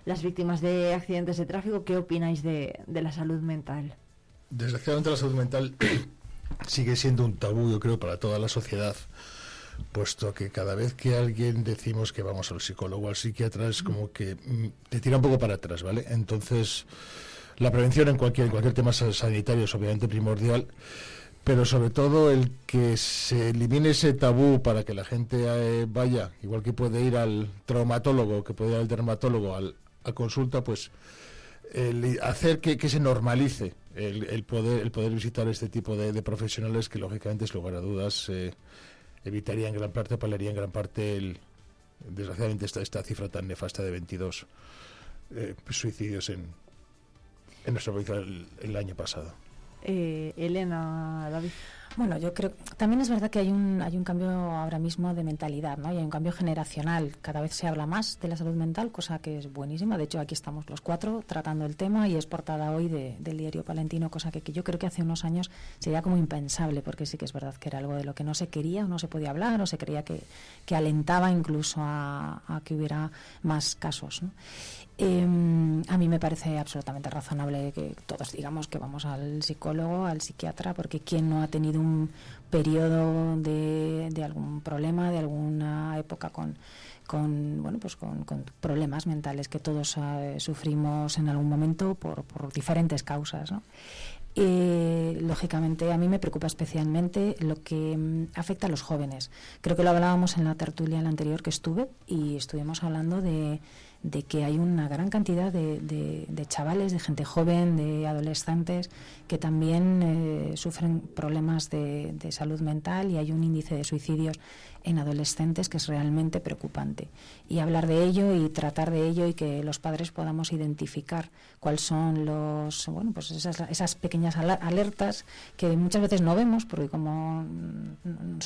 las víctimas de accidentes de tráfico. ¿Qué opináis de, de la salud mental? Desgraciadamente la salud mental sigue siendo un tabú, yo creo, para toda la sociedad puesto que cada vez que alguien decimos que vamos al psicólogo o al psiquiatra es como que mm, te tira un poco para atrás, ¿vale? Entonces, la prevención en cualquier, cualquier tema sanitario es obviamente primordial, pero sobre todo el que se elimine ese tabú para que la gente eh, vaya, igual que puede ir al traumatólogo, que puede ir al dermatólogo, al, a consulta, pues el hacer que, se normalice el, poder el poder visitar este tipo de, profesionales que lógicamente es lugar a dudas eh, evitaría en gran parte paliaría en gran parte el desgraciadamente esta, esta cifra tan nefasta de 22 eh, suicidios en, en nuestra provincia el, año pasado. Eh, Elena bueno, yo creo también es verdad que hay un hay un cambio ahora mismo de mentalidad, ¿no? Y hay un cambio generacional. Cada vez se habla más de la salud mental, cosa que es buenísima. De hecho, aquí estamos los cuatro tratando el tema y es portada hoy del diario Palentino, cosa que, yo creo que hace unos años sería como impensable, porque sí que es verdad que era algo de lo que no se quería o no se podía hablar o se creía que, que alentaba incluso a, a que hubiera más casos. ¿no? Em, a mí me parece absolutamente razonable que todos digamos que vamos al psicólogo, al psiquiatra, porque quien no ha tenido un periodo de, algún problema, de alguna época con, con bueno pues con, problemas mentales que todos eh, sufrimos en algún momento por, por diferentes causas. ¿no? Eh, lógicamente, a mí me preocupa especialmente lo que mm, afecta a los jóvenes. Creo que lo hablábamos en la tertulia en la anterior que estuve y estuvimos hablando de, de que hay una gran cantidad de, de, chavales, de gente joven, de adolescentes que también eh, sufren problemas de, de, salud mental y hay un índice de suicidios en adolescentes que es realmente preocupante. Y hablar de ello y tratar de ello y que los padres podamos identificar cuáles son los, bueno, pues esas, esas pequeñas alertas que muchas veces no vemos porque como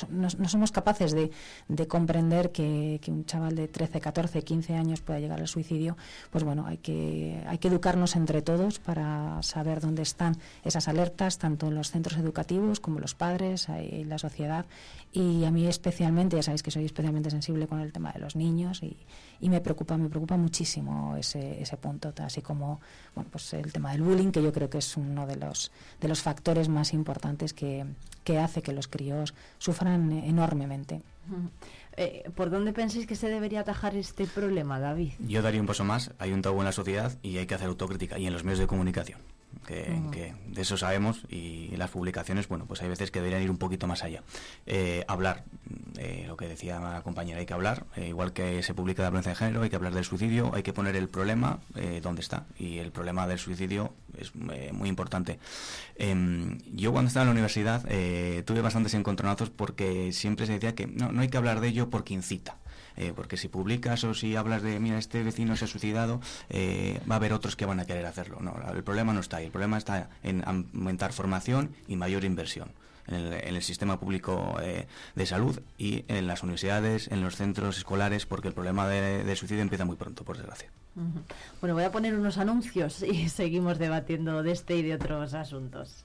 no, somos capaces de, de comprender que, que, un chaval de 13, 14, 15 años pueda llegar al suicidio, pues bueno, hay que, hay que educarnos entre todos para saber dónde están esas alertas, tanto en los centros educativos como los padres y la sociedad. Y a mí especialmente, ya sabéis que soy especialmente sensible con el tema de los niños y, y me preocupa, me preocupa muchísimo ese, ese punto, así como bueno, pues el tema del bullying, que yo creo que es uno de los, de los factores más importantes que, que hace que los críos sufran enormemente. Eh, ¿Por dónde pensáis que se debería atajar este problema, David? Yo daría un paso más. Hay un tabú en la sociedad y hay que hacer autocrítica y en los medios de comunicación que, de eso sabemos y las publicaciones, bueno, pues hay veces que deberían ir un poquito más allá. Eh, hablar, eh, lo que decía la compañera, hay que hablar, eh, igual que se publica la violencia de género, hay que hablar del suicidio, hay que poner el problema donde está y el problema del suicidio es muy importante. Em, yo cuando estaba en la universidad tuve bastantes encontronazos porque siempre se decía que no, no hay que hablar de ello porque incita. Eh, porque si publicas o si hablas de, mira, este vecino se ha suicidado, eh, va a haber otros que van a querer hacerlo. No, el problema no está ahí, el problema está en aumentar formación y mayor inversión. En el, sistema público eh, de salud y en las universidades, en los centros escolares, porque el problema de, suicidio empieza muy pronto, por desgracia. Bueno, voy a poner unos anuncios y seguimos debatiendo de este y de otros asuntos.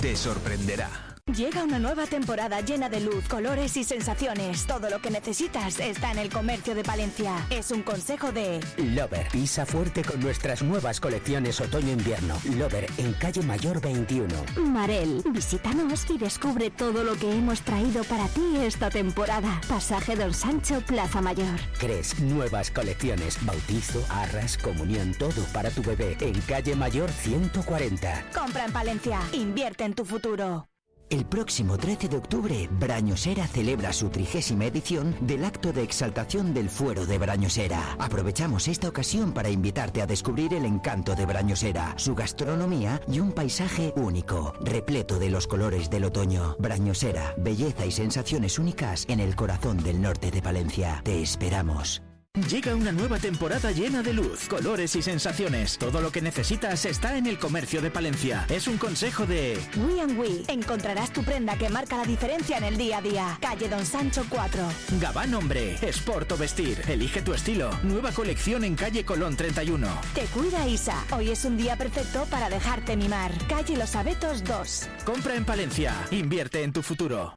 te sorprenderá. Llega una nueva temporada llena de luz, colores y sensaciones. Todo lo que necesitas está en el comercio de Palencia. Es un consejo de Lover. Pisa fuerte con nuestras nuevas colecciones otoño-invierno. Lover en calle Mayor 21. Marel, visítanos y descubre todo lo que hemos traído para ti esta temporada. Pasaje Don Sancho, Plaza Mayor. Cres, nuevas colecciones. Bautizo, arras, comunión, todo para tu bebé en calle Mayor 140. Compra en Palencia. Invierte en tu futuro. El próximo 13 de octubre, Brañosera celebra su trigésima edición del acto de exaltación del Fuero de Brañosera. Aprovechamos esta ocasión para invitarte a descubrir el encanto de Brañosera, su gastronomía y un paisaje único, repleto de los colores del otoño. Brañosera, belleza y sensaciones únicas en el corazón del norte de Valencia. Te esperamos. Llega una nueva temporada llena de luz, colores y sensaciones. Todo lo que necesitas está en el comercio de Palencia. Es un consejo de We and We. Encontrarás tu prenda que marca la diferencia en el día a día. Calle Don Sancho 4. Gabán Hombre, Sport o Vestir. Elige tu estilo. Nueva colección en calle Colón 31. Te cuida Isa. Hoy es un día perfecto para dejarte mimar. Calle Los Abetos 2. Compra en Palencia. Invierte en tu futuro.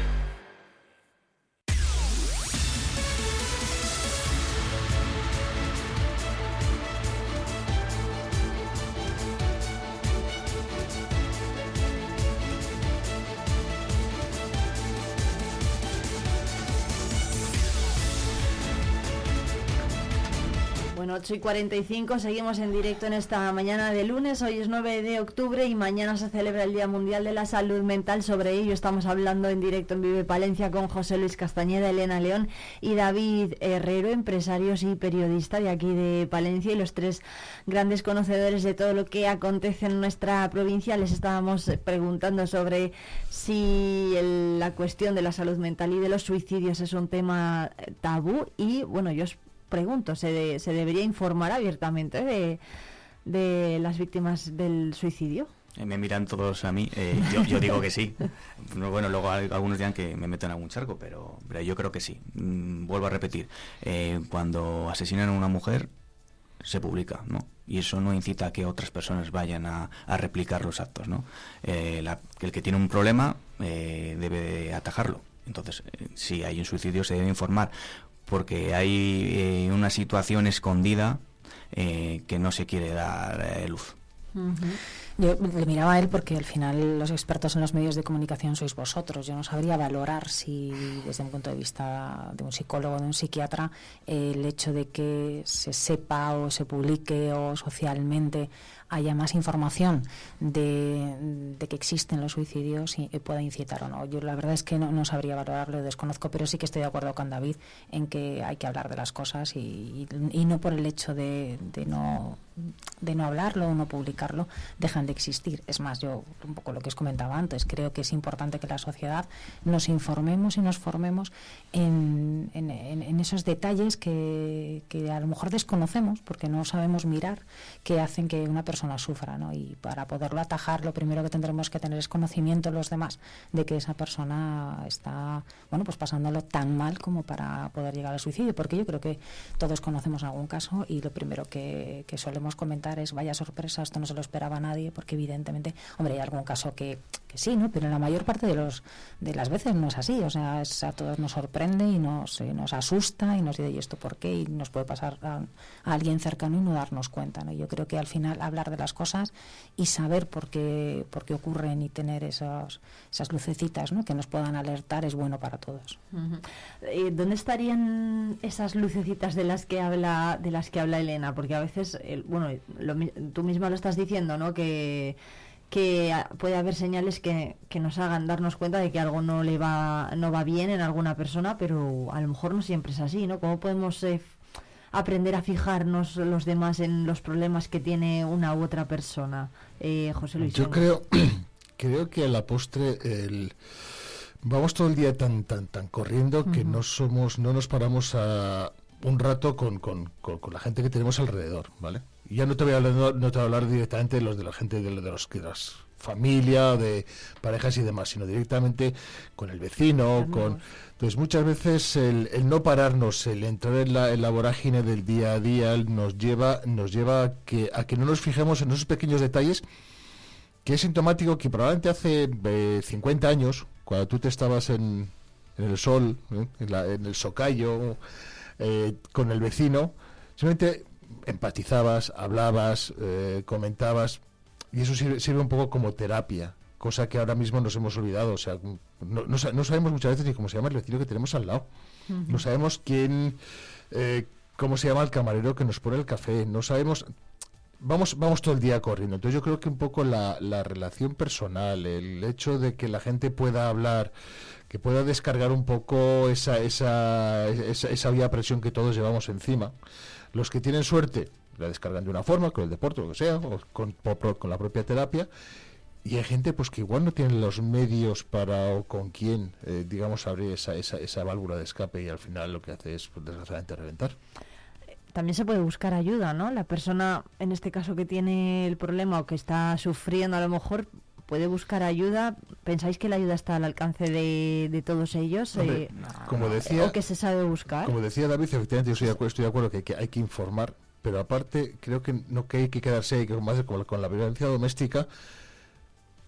Bueno, 8 y 45, seguimos en directo en esta mañana de lunes. Hoy es 9 de octubre y mañana se celebra el Día Mundial de la Salud Mental. Sobre ello estamos hablando en directo en Vive Palencia con José Luis Castañeda, Elena León y David Herrero, empresarios y periodista de aquí de Palencia y los tres grandes conocedores de todo lo que acontece en nuestra provincia. Les estábamos preguntando sobre si el- la cuestión de la salud mental y de los suicidios es un tema tabú y bueno, yo os pregunto, ¿se, de- se debería informar abiertamente de, de las víctimas del suicidio? Eh, me miran todos a mí. eh, yo, yo digo que sí. No, Bueno, luego al- algunos dirán que me meto en algún charco, pero, pero yo creo que sí. Mm, vuelvo a repetir. eh, cuando asesinan a una mujer, se publica, ¿no? Y eso no incita a que otras personas vayan a, a replicar los actos, ¿no? Eh, la- el que tiene un problema eh, debe de atajarlo. Entonces, eh, si hay un suicidio, se debe informar, porque hay eh, una situación escondida eh, que no se quiere dar eh, luz. Yo le miraba a él porque al final los expertos en los medios de comunicación sois vosotros. Yo no sabría valorar si, desde un punto de vista de un psicólogo, de un psiquiatra, eh, el hecho de que se sepa o se publique o socialmente haya más información de, de que existen los suicidios y, y pueda incitar o no. Yo la verdad es que no, no sabría valorarlo, desconozco, pero sí que estoy de acuerdo con David en que hay que hablar de las cosas y, y- no por el hecho de, de no de no hablarlo o no publicarlo dejan de existir. Es más, yo un poco lo que os comentaba antes, creo que es importante que la sociedad nos informemos y nos formemos en, en- esos detalles que, que a lo mejor desconocemos porque no sabemos mirar que hacen que una persona sufra. ¿no? Y para poderlo atajar, lo primero que tendremos que tener es conocimiento los demás de que esa persona está bueno pues pasándolo tan mal como para poder llegar al suicidio, porque yo creo que todos conocemos algún caso y lo primero que, que solemos comentar es vaya sorpresa, esto no se lo esperaba nadie, porque evidentemente, hombre, hay algún caso que, que sí, ¿no? Pero la mayor parte de los de las veces no es así, o sea, a todos nos sorprende y nos, eh, nos asusta y nos dice, ¿y esto por qué? Y nos puede pasar a, alguien cercano y no darnos cuenta, ¿no? Yo creo que al final hablar de las cosas y saber por qué, por qué ocurren y tener esos, esas lucecitas, ¿no? Que nos puedan alertar es bueno para todos. Eh, ¿Dónde estarían esas lucecitas de las que habla de las que habla Elena? Porque a veces, el- bueno, lo tú misma lo estás diciendo, ¿no? Que que puede haber señales que, que nos hagan darnos cuenta de que algo no le va no va bien en alguna persona, pero a lo mejor no siempre es así, ¿no? ¿Cómo podemos eh, aprender a fijarnos los demás en los problemas que tiene una u otra persona? Eh, José Luis. Yo creo, creo que a la postre el, vamos todo el día tan tan tan corriendo que no somos, no nos paramos a un rato con, con, con- con la gente que tenemos alrededor, ¿vale? Y ya no te voy a hablar, no, no te voy a hablar directamente de los de la gente de, de los que las familia, de parejas y demás, sino directamente con el vecino, con entonces muchas veces el, el no pararnos, el entrar en la, en la vorágine del día a día nos lleva, nos lleva a que, a que no nos fijemos en esos pequeños detalles que es sintomático que probablemente hace eh, 50 años, cuando tú te estabas en, en el sol, ¿eh? en, la- en el socayo, eh, con el vecino, simplemente empatizabas, hablabas, eh, comentabas, y eso sirve, sirve un poco como terapia, cosa que ahora mismo nos hemos olvidado. O sea, no, no sa- no sabemos muchas veces ni cómo se llama el vecino que tenemos al lado. No sabemos quién, eh, cómo se llama el camarero que nos pone el café. No sabemos. Vamos, vamos todo el día corriendo. Entonces yo creo que un poco la, la relación personal, el hecho de que la gente pueda hablar, que pueda descargar un poco esa, esa, esa, esa vía presión que todos llevamos encima. Los que tienen suerte la descargan de una forma, con el deporte, lo que sea, o con, la propia terapia. y hay gente pues que igual no tiene los medios para o con quién, eh, digamos, abrir esa, esa, esa válvula de escape y al final lo que hace es, pues, desgraciadamente, reventar. También se puede buscar ayuda, ¿no? La persona, en este caso, que tiene el problema o que está sufriendo a lo mejor, puede buscar ayuda. ¿Pensáis que la ayuda está al alcance de, de todos ellos? Hombre, Eh, como decía, ¿O que se sabe buscar? Como decía David, efectivamente yo estoy de acuerdo, estoy de acuerdo que, hay que hay que informar, pero aparte creo que no que hay que quedarse ahí, que hace con, con la violencia doméstica,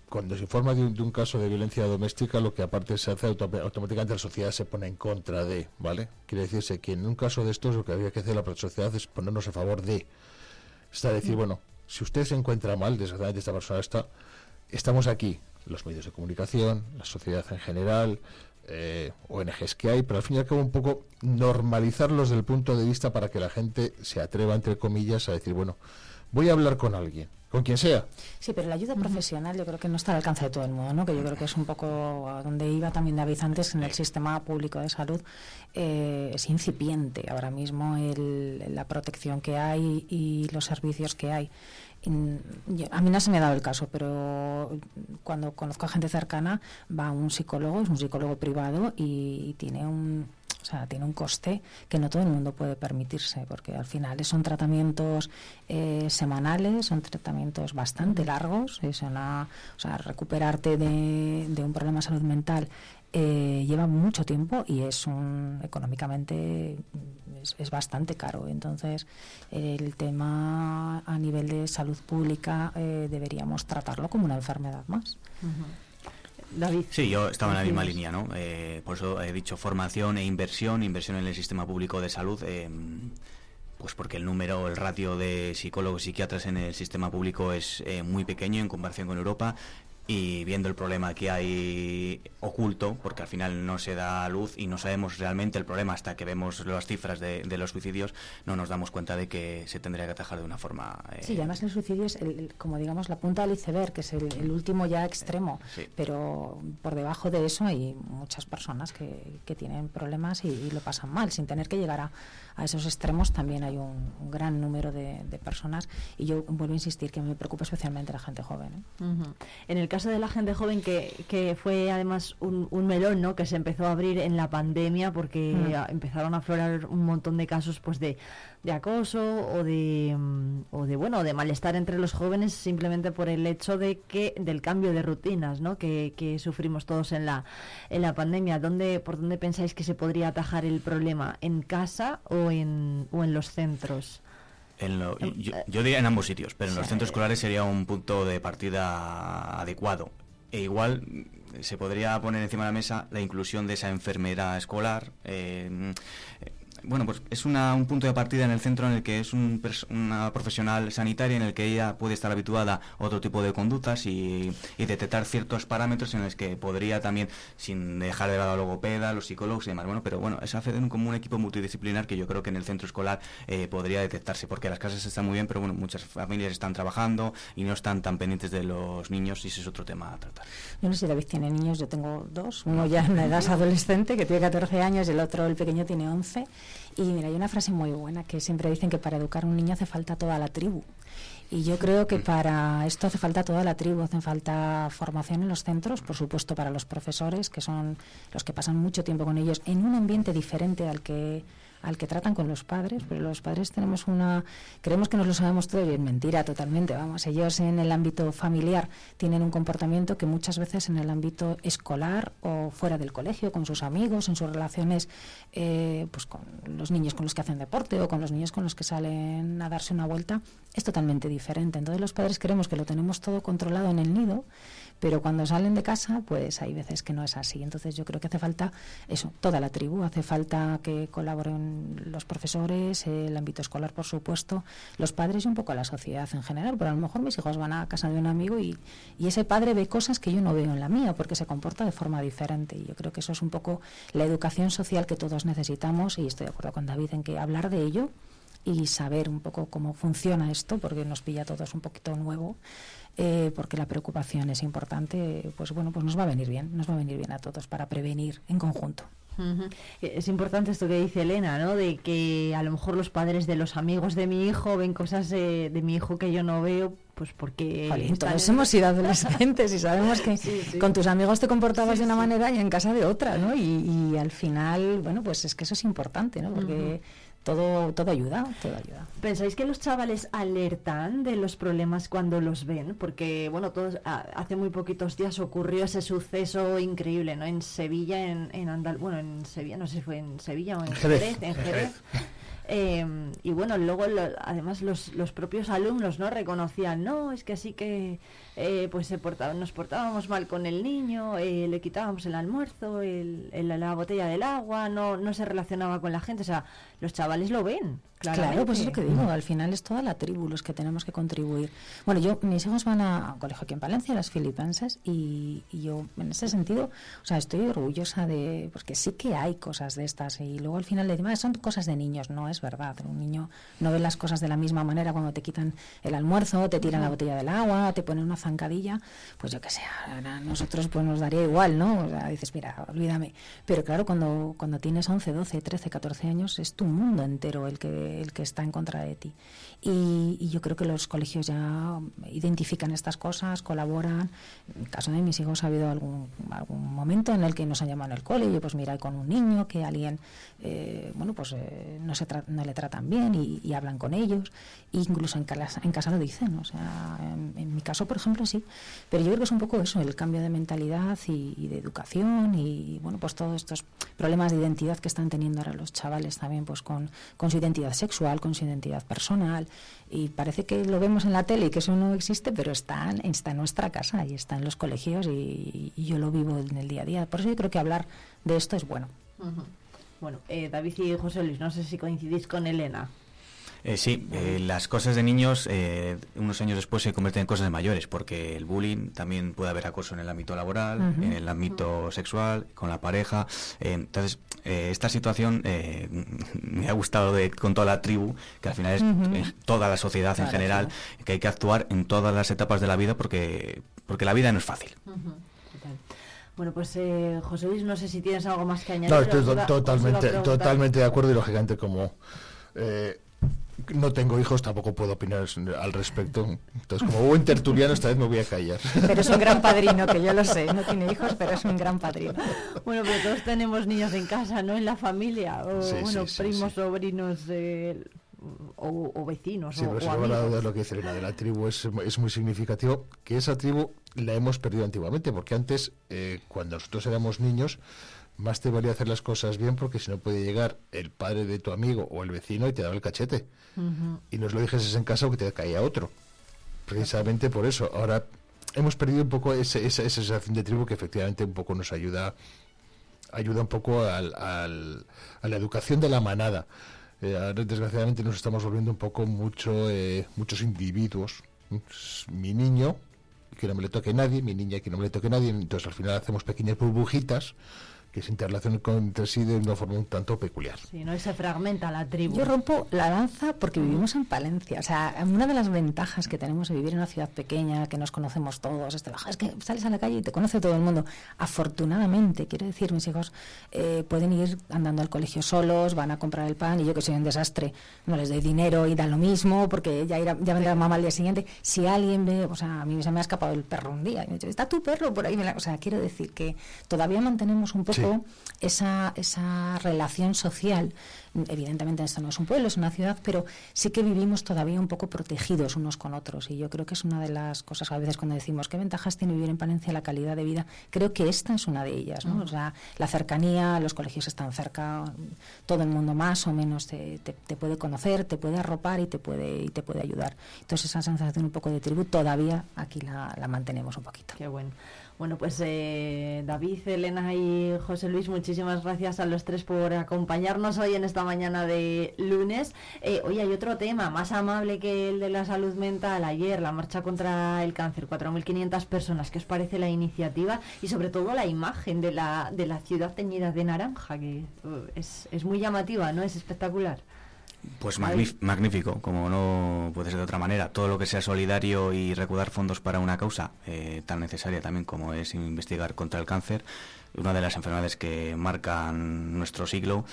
cuando se informa de un, de un caso de violencia doméstica, lo que aparte se hace auto- automáticamente la sociedad se pone en contra de, ¿vale? Quiere decirse que en un caso de estos lo que había que hacer la sociedad es ponernos a favor de. Está decir, bueno, si usted se encuentra mal, desgraciadamente esta persona está, estamos aquí, los medios de comunicación, la sociedad en general, eh, ONGs que hay, pero al fin y al cabo un poco normalizarlos desde el punto de vista para que la gente se atreva, entre comillas, a decir, bueno, voy a hablar con alguien, con quien sea. Sí, pero la ayuda profesional yo creo que no está al alcance de todo el mundo, ¿no? que yo creo que es un poco a donde iba también David antes en el sistema público de salud. eh, es incipiente ahora mismo el- la protección que hay y los servicios que hay. A mí no se me ha dado el caso, pero cuando conozco a gente cercana va a un psicólogo, es un psicólogo privado y, y tiene un o sea, tiene un coste que no todo el mundo puede permitirse, porque al final son tratamientos eh, semanales, son tratamientos bastante largos, es una, o sea, recuperarte de, de un problema de salud mental eh, lleva mucho tiempo y es un económicamente es, es bastante caro. Entonces, el tema a nivel de salud pública eh, deberíamos tratarlo como una enfermedad más. David. Sí, yo estaba en la misma línea, ¿no? Eh, por eso he dicho formación e inversión, inversión en el sistema público de salud, eh, pues porque el número, el ratio de psicólogos y psiquiatras en el sistema público es eh, muy pequeño en comparación con Europa y viendo el problema que hay oculto, porque al final no se da luz y no sabemos realmente el problema hasta que vemos las cifras de, de los suicidios, no nos damos cuenta de que se tendría que atajar de una forma... eh, Sí, además el suicidio es el- el- como digamos la punta del iceberg, que es el, el último ya extremo, Sí. pero por debajo de eso hay muchas personas que, que tienen problemas y, y lo pasan mal, sin tener que llegar a, a esos extremos también hay un, un gran número de, de personas y yo vuelvo a insistir que me preocupa especialmente la gente joven. ¿eh? Ujú. En el caso de la gente joven, que, que fue además un, un melón ¿no? que se empezó a abrir en la pandemia porque Mm. a- empezaron a aflorar un montón de casos pues de, de acoso o de, mm, o de bueno de malestar entre los jóvenes simplemente por el hecho de que del cambio de rutinas ¿no? que, que sufrimos todos en la, en la pandemia. ¿Dónde, ¿Por dónde pensáis que se podría atajar el problema? ¿En casa o en, o en los centros? En lo- yo, yo diría en ambos sitios, pero en los centros escolares sería un punto de partida adecuado. E igual se podría poner encima de la mesa la inclusión de esa enfermera escolar. eh, eh, bueno, pues es una- un punto de partida en el centro en el que es un una profesional sanitaria en el que ella puede estar habituada a otro tipo de conductas y, detectar ciertos parámetros en los que podría también, sin dejar de lado a logopeda, los psicólogos y demás. Bueno, pero bueno, es hacer un- como un equipo multidisciplinar que yo creo que en el centro escolar eh, podría detectarse, porque las casas están muy bien, pero bueno, muchas familias están trabajando y no están tan pendientes de los niños y ese es otro tema a tratar. Yo no sé si David tiene niños, yo tengo dos, uno ya en la edad adolescente que tiene 14 años y el otro, el pequeño, tiene 11. Y mira, hay una frase muy buena que siempre dicen que para educar a un niño hace falta toda la tribu. Y yo creo que para esto hace falta toda la tribu, hace falta formación en los centros, por supuesto para los profesores, que son los que pasan mucho tiempo con ellos, en un ambiente diferente al que al que tratan con los padres, pero los padres tenemos una creemos que nos lo sabemos todo y es mentira totalmente, vamos, ellos en el ámbito familiar tienen un comportamiento que muchas veces en el ámbito escolar o fuera del colegio, con sus amigos, en sus relaciones eh, pues con los niños con los que hacen deporte o con los niños con los que salen a darse una vuelta, es totalmente diferente. Entonces los padres creemos que lo tenemos todo controlado en el nido, pero cuando salen de casa, pues hay veces que no es así. Entonces yo creo que hace falta eso, toda la tribu, hace falta que colaboren los profesores, el ámbito escolar, por supuesto, los padres y un poco la sociedad en general. Pero a lo mejor mis hijos van a casa de un amigo y, y ese padre ve cosas que yo no veo en la mía porque se comporta de forma diferente. Y yo creo que eso es un poco la educación social que todos necesitamos y estoy de acuerdo con David en que hablar de ello y saber un poco cómo funciona esto, porque nos pilla a todos un poquito nuevo, eh, porque la preocupación es importante, pues bueno, pues nos va a venir bien, nos va a venir bien a todos para prevenir en conjunto. Es importante esto que dice Elena, ¿no? De que a lo mejor los padres de los amigos de mi hijo ven cosas de, mi hijo que yo no veo, pues porque... todos hemos sido adolescentes y sabemos que con tus amigos te comportabas de una manera y en casa de otra, ¿no? Y, al final, bueno, pues es que eso es importante, ¿no? Porque todo, todo ayuda, todo ayuda. ¿Pensáis que los chavales alertan de los problemas cuando los ven? Porque, bueno, todos, hace muy poquitos días ocurrió ese suceso increíble, ¿no? En Sevilla, en, en Andal bueno, en Sevilla, no sé si fue en Sevilla o en Jerez, en Jerez. Em, y bueno, luego además los, los propios alumnos no reconocían, no, es que así que eh, pues se nos portábamos mal con el niño, eh, le quitábamos el almuerzo, el, la botella del agua, no, no se relacionaba con la gente, o sea, los chavales lo ven. Claro, pues es lo que digo, al final es toda la tribu los que tenemos que contribuir. Bueno, yo, mis hijos van a, un colegio aquí en Palencia, las filipenses, y, yo en ese sentido, o sea, estoy orgullosa de, porque sí que hay cosas de estas, y luego al final le digo, son cosas de niños, no es verdad, un niño no ve las cosas de la misma manera cuando te quitan el almuerzo, te tiran la botella del agua, te ponen una zancadilla, pues yo que sé, a nosotros pues nos daría igual, ¿no? O sea, dices, mira, olvídame. Pero claro, cuando, cuando tienes 11, 12, 13, 14 años, es tu mundo entero el que, el que está en contra de ti. Y, yo creo que los colegios ya identifican estas cosas, colaboran. En el caso de mis hijos ha habido algún, algún momento en el que nos han llamado en el cole y pues mira, con un niño que alguien, eh, bueno, pues eh, no, se no le tratan bien y, hablan con ellos. incluso en casa, en casa lo dicen. O sea, en, mi caso, por ejemplo, sí. Pero yo creo que es un poco eso, el cambio de mentalidad y, de educación y, bueno, pues todos estos problemas de identidad que están teniendo ahora los chavales también, pues con, con su identidad sexual, con su identidad personal y parece que lo vemos en la tele y que eso no existe, pero está, está en nuestra casa y está en los colegios y, yo lo vivo en el día a día. Por eso yo creo que hablar de esto es bueno. Bueno, eh, David y José Luis, no sé si coincidís con Elena. Eh, sí, eh, las cosas de niños eh, unos años después se convierten en cosas de mayores, porque el bullying también puede haber acoso en el ámbito laboral, en el ámbito sexual, con la pareja. entonces, esta situación me ha gustado de, con toda la tribu, que al final es, toda la sociedad en general, que hay que actuar en todas las etapas de la vida porque, porque la vida no es fácil. Bueno, pues José Luis, no sé si tienes algo más que añadir. No, estoy totalmente, totalmente de acuerdo y lógicamente como no tengo hijos, tampoco puedo opinar al respecto. Entonces, como buen tertuliano, esta vez me voy a callar. Pero es un gran padrino, que yo lo sé. No tiene hijos, pero es un gran padrino. Bueno, pero todos tenemos niños en casa, ¿no? En la familia. O, bueno, primos, sobrinos o, vecinos. Sí, o, pero de lo que dice Elena de la tribu es, es, muy significativo que esa tribu la hemos perdido antiguamente, porque antes, eh, cuando nosotros éramos niños, más te valía hacer las cosas bien porque si no puede llegar el padre de tu amigo o el vecino y te daba el cachete. Y nos lo dijes en casa o que te caía otro. Precisamente por eso. Ahora hemos perdido un poco ese, esa, sensación de tribu que efectivamente un poco nos ayuda ayuda un poco al, al, a la educación de la manada. Eh, ahora, desgraciadamente nos estamos volviendo un poco mucho eh, muchos individuos. Mi niño, que no me le toque nadie, mi niña, que no me le toque nadie. Entonces al final hacemos pequeñas burbujitas que se interrelacionan entre sí de una forma un tanto peculiar. Sí, no se fragmenta la tribu. Yo rompo la danza porque vivimos en Palencia. O sea, una de las ventajas que tenemos de vivir en una ciudad pequeña, que nos conocemos todos, este, es que sales a la calle y te conoce todo el mundo. Afortunadamente, quiero decir, mis hijos eh, pueden ir andando al colegio solos, van a comprar el pan y yo que soy un desastre, no les doy dinero y da lo mismo porque ya, irá, ya vendrá mamá al día siguiente. Si alguien ve, o sea, a mí se me ha escapado el perro un día y me dice, está tu perro por ahí. O sea, quiero decir que todavía mantenemos un poco esa, esa relación social Evidentemente esto no es un pueblo, es una ciudad, pero sí que vivimos todavía un poco protegidos unos con otros. Y yo creo que es una de las cosas a veces cuando decimos qué ventajas tiene vivir en Palencia la calidad de vida, creo que esta es una de ellas. ¿no? O sea, la cercanía, los colegios están cerca, todo el mundo más o menos te, te, puede conocer, te puede arropar y te puede, y te puede ayudar. Entonces esa sensación un poco de tribu todavía aquí la, la mantenemos un poquito. Qué bueno. Bueno, pues eh, David, Elena y José Luis, muchísimas gracias a los tres por acompañarnos hoy en esta mañana de lunes. Eh, hoy hay otro tema más amable que el de la salud mental. Ayer la marcha contra el cáncer, 4.500 personas. ¿Qué os parece la iniciativa y sobre todo la imagen de la, de la ciudad teñida de naranja, que uh, es, es muy llamativa, ¿no? Es espectacular. Pues magnífico, como no puede ser de otra manera. Todo lo que sea solidario y recaudar fondos para una causa eh, tan necesaria también como es investigar contra el cáncer, una de las enfermedades que marcan nuestro siglo.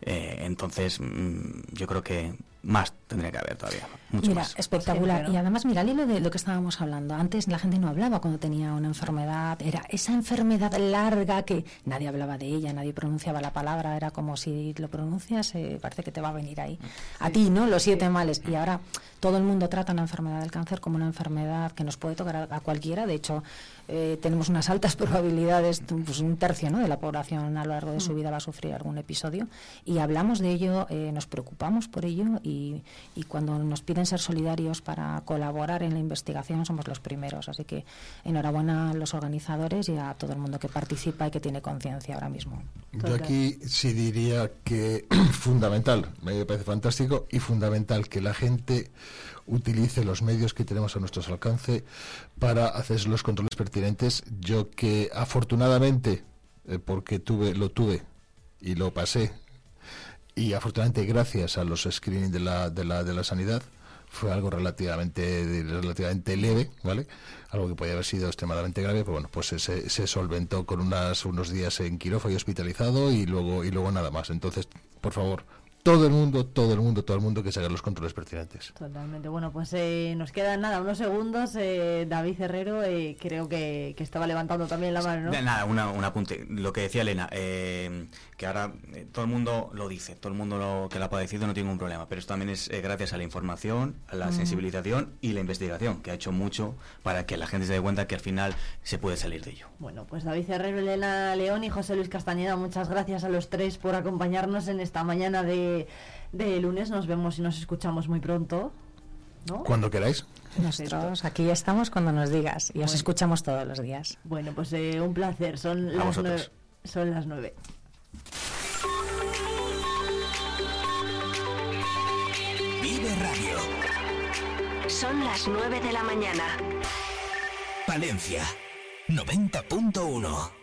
Eh, entonces, mm, yo creo que más tendría que haber todavía. Mucho mira, espectacular. Y además, mira, al hilo de lo que estábamos hablando, antes la gente no hablaba cuando tenía una enfermedad, era esa enfermedad larga que nadie hablaba de ella, nadie pronunciaba la palabra, era como si lo pronuncias, eh, parece que te va a venir ahí. A ti, ¿no? Los siete males. Y ahora todo el mundo trata la enfermedad del cáncer como una enfermedad que nos puede tocar a, cualquiera. De hecho, eh, tenemos unas altas probabilidades, pues un tercio ¿no? de la población a lo largo de su mm. vida va a sufrir algún episodio. Y hablamos de ello, eh, nos preocupamos por ello y y, cuando nos piden ser solidarios para colaborar en la investigación somos los primeros. Así que enhorabuena a los organizadores y a todo el mundo que participa y que tiene conciencia ahora mismo. Yo aquí sí diría que fundamental, me parece fantástico y fundamental que la gente utilice los medios que tenemos a nuestro alcance para hacer los controles pertinentes. Yo que afortunadamente, eh, porque tuve, lo tuve y lo pasé y afortunadamente gracias a los screenings de la, de la, de la sanidad fue algo relativamente relativamente leve, ¿vale? Algo que podía haber sido extremadamente grave, pero bueno, pues se, se solventó con unas, unos días en quirófano y hospitalizado y luego y luego nada más. Entonces, por favor, todo el mundo, todo el mundo, todo el mundo que se haga los controles pertinentes. Totalmente. Bueno, pues eh, nos quedan nada, unos segundos. Eh, David Herrero eh, creo que, estaba levantando también la mano, ¿no? Nada, un apunte. Lo que decía Elena, que ahora todo el mundo lo dice, todo el mundo lo, que lo ha padecido no tiene ningún problema, pero esto también es gracias a la información, a la sensibilización y la investigación, que ha hecho mucho para que la gente se dé cuenta que al final se puede salir de ello. Bueno, pues David Herrero, Elena León y José Luis Castañeda, muchas gracias a los tres por acompañarnos en esta mañana de de, lunes. Nos vemos y nos escuchamos muy pronto. Cuando queráis. Nosotros aquí estamos cuando nos digas y os escuchamos todos los días. Bueno, pues eh, un placer. Son las, nueve, son las nueve. Vive Radio. Son las nueve de la mañana. Valencia 90.1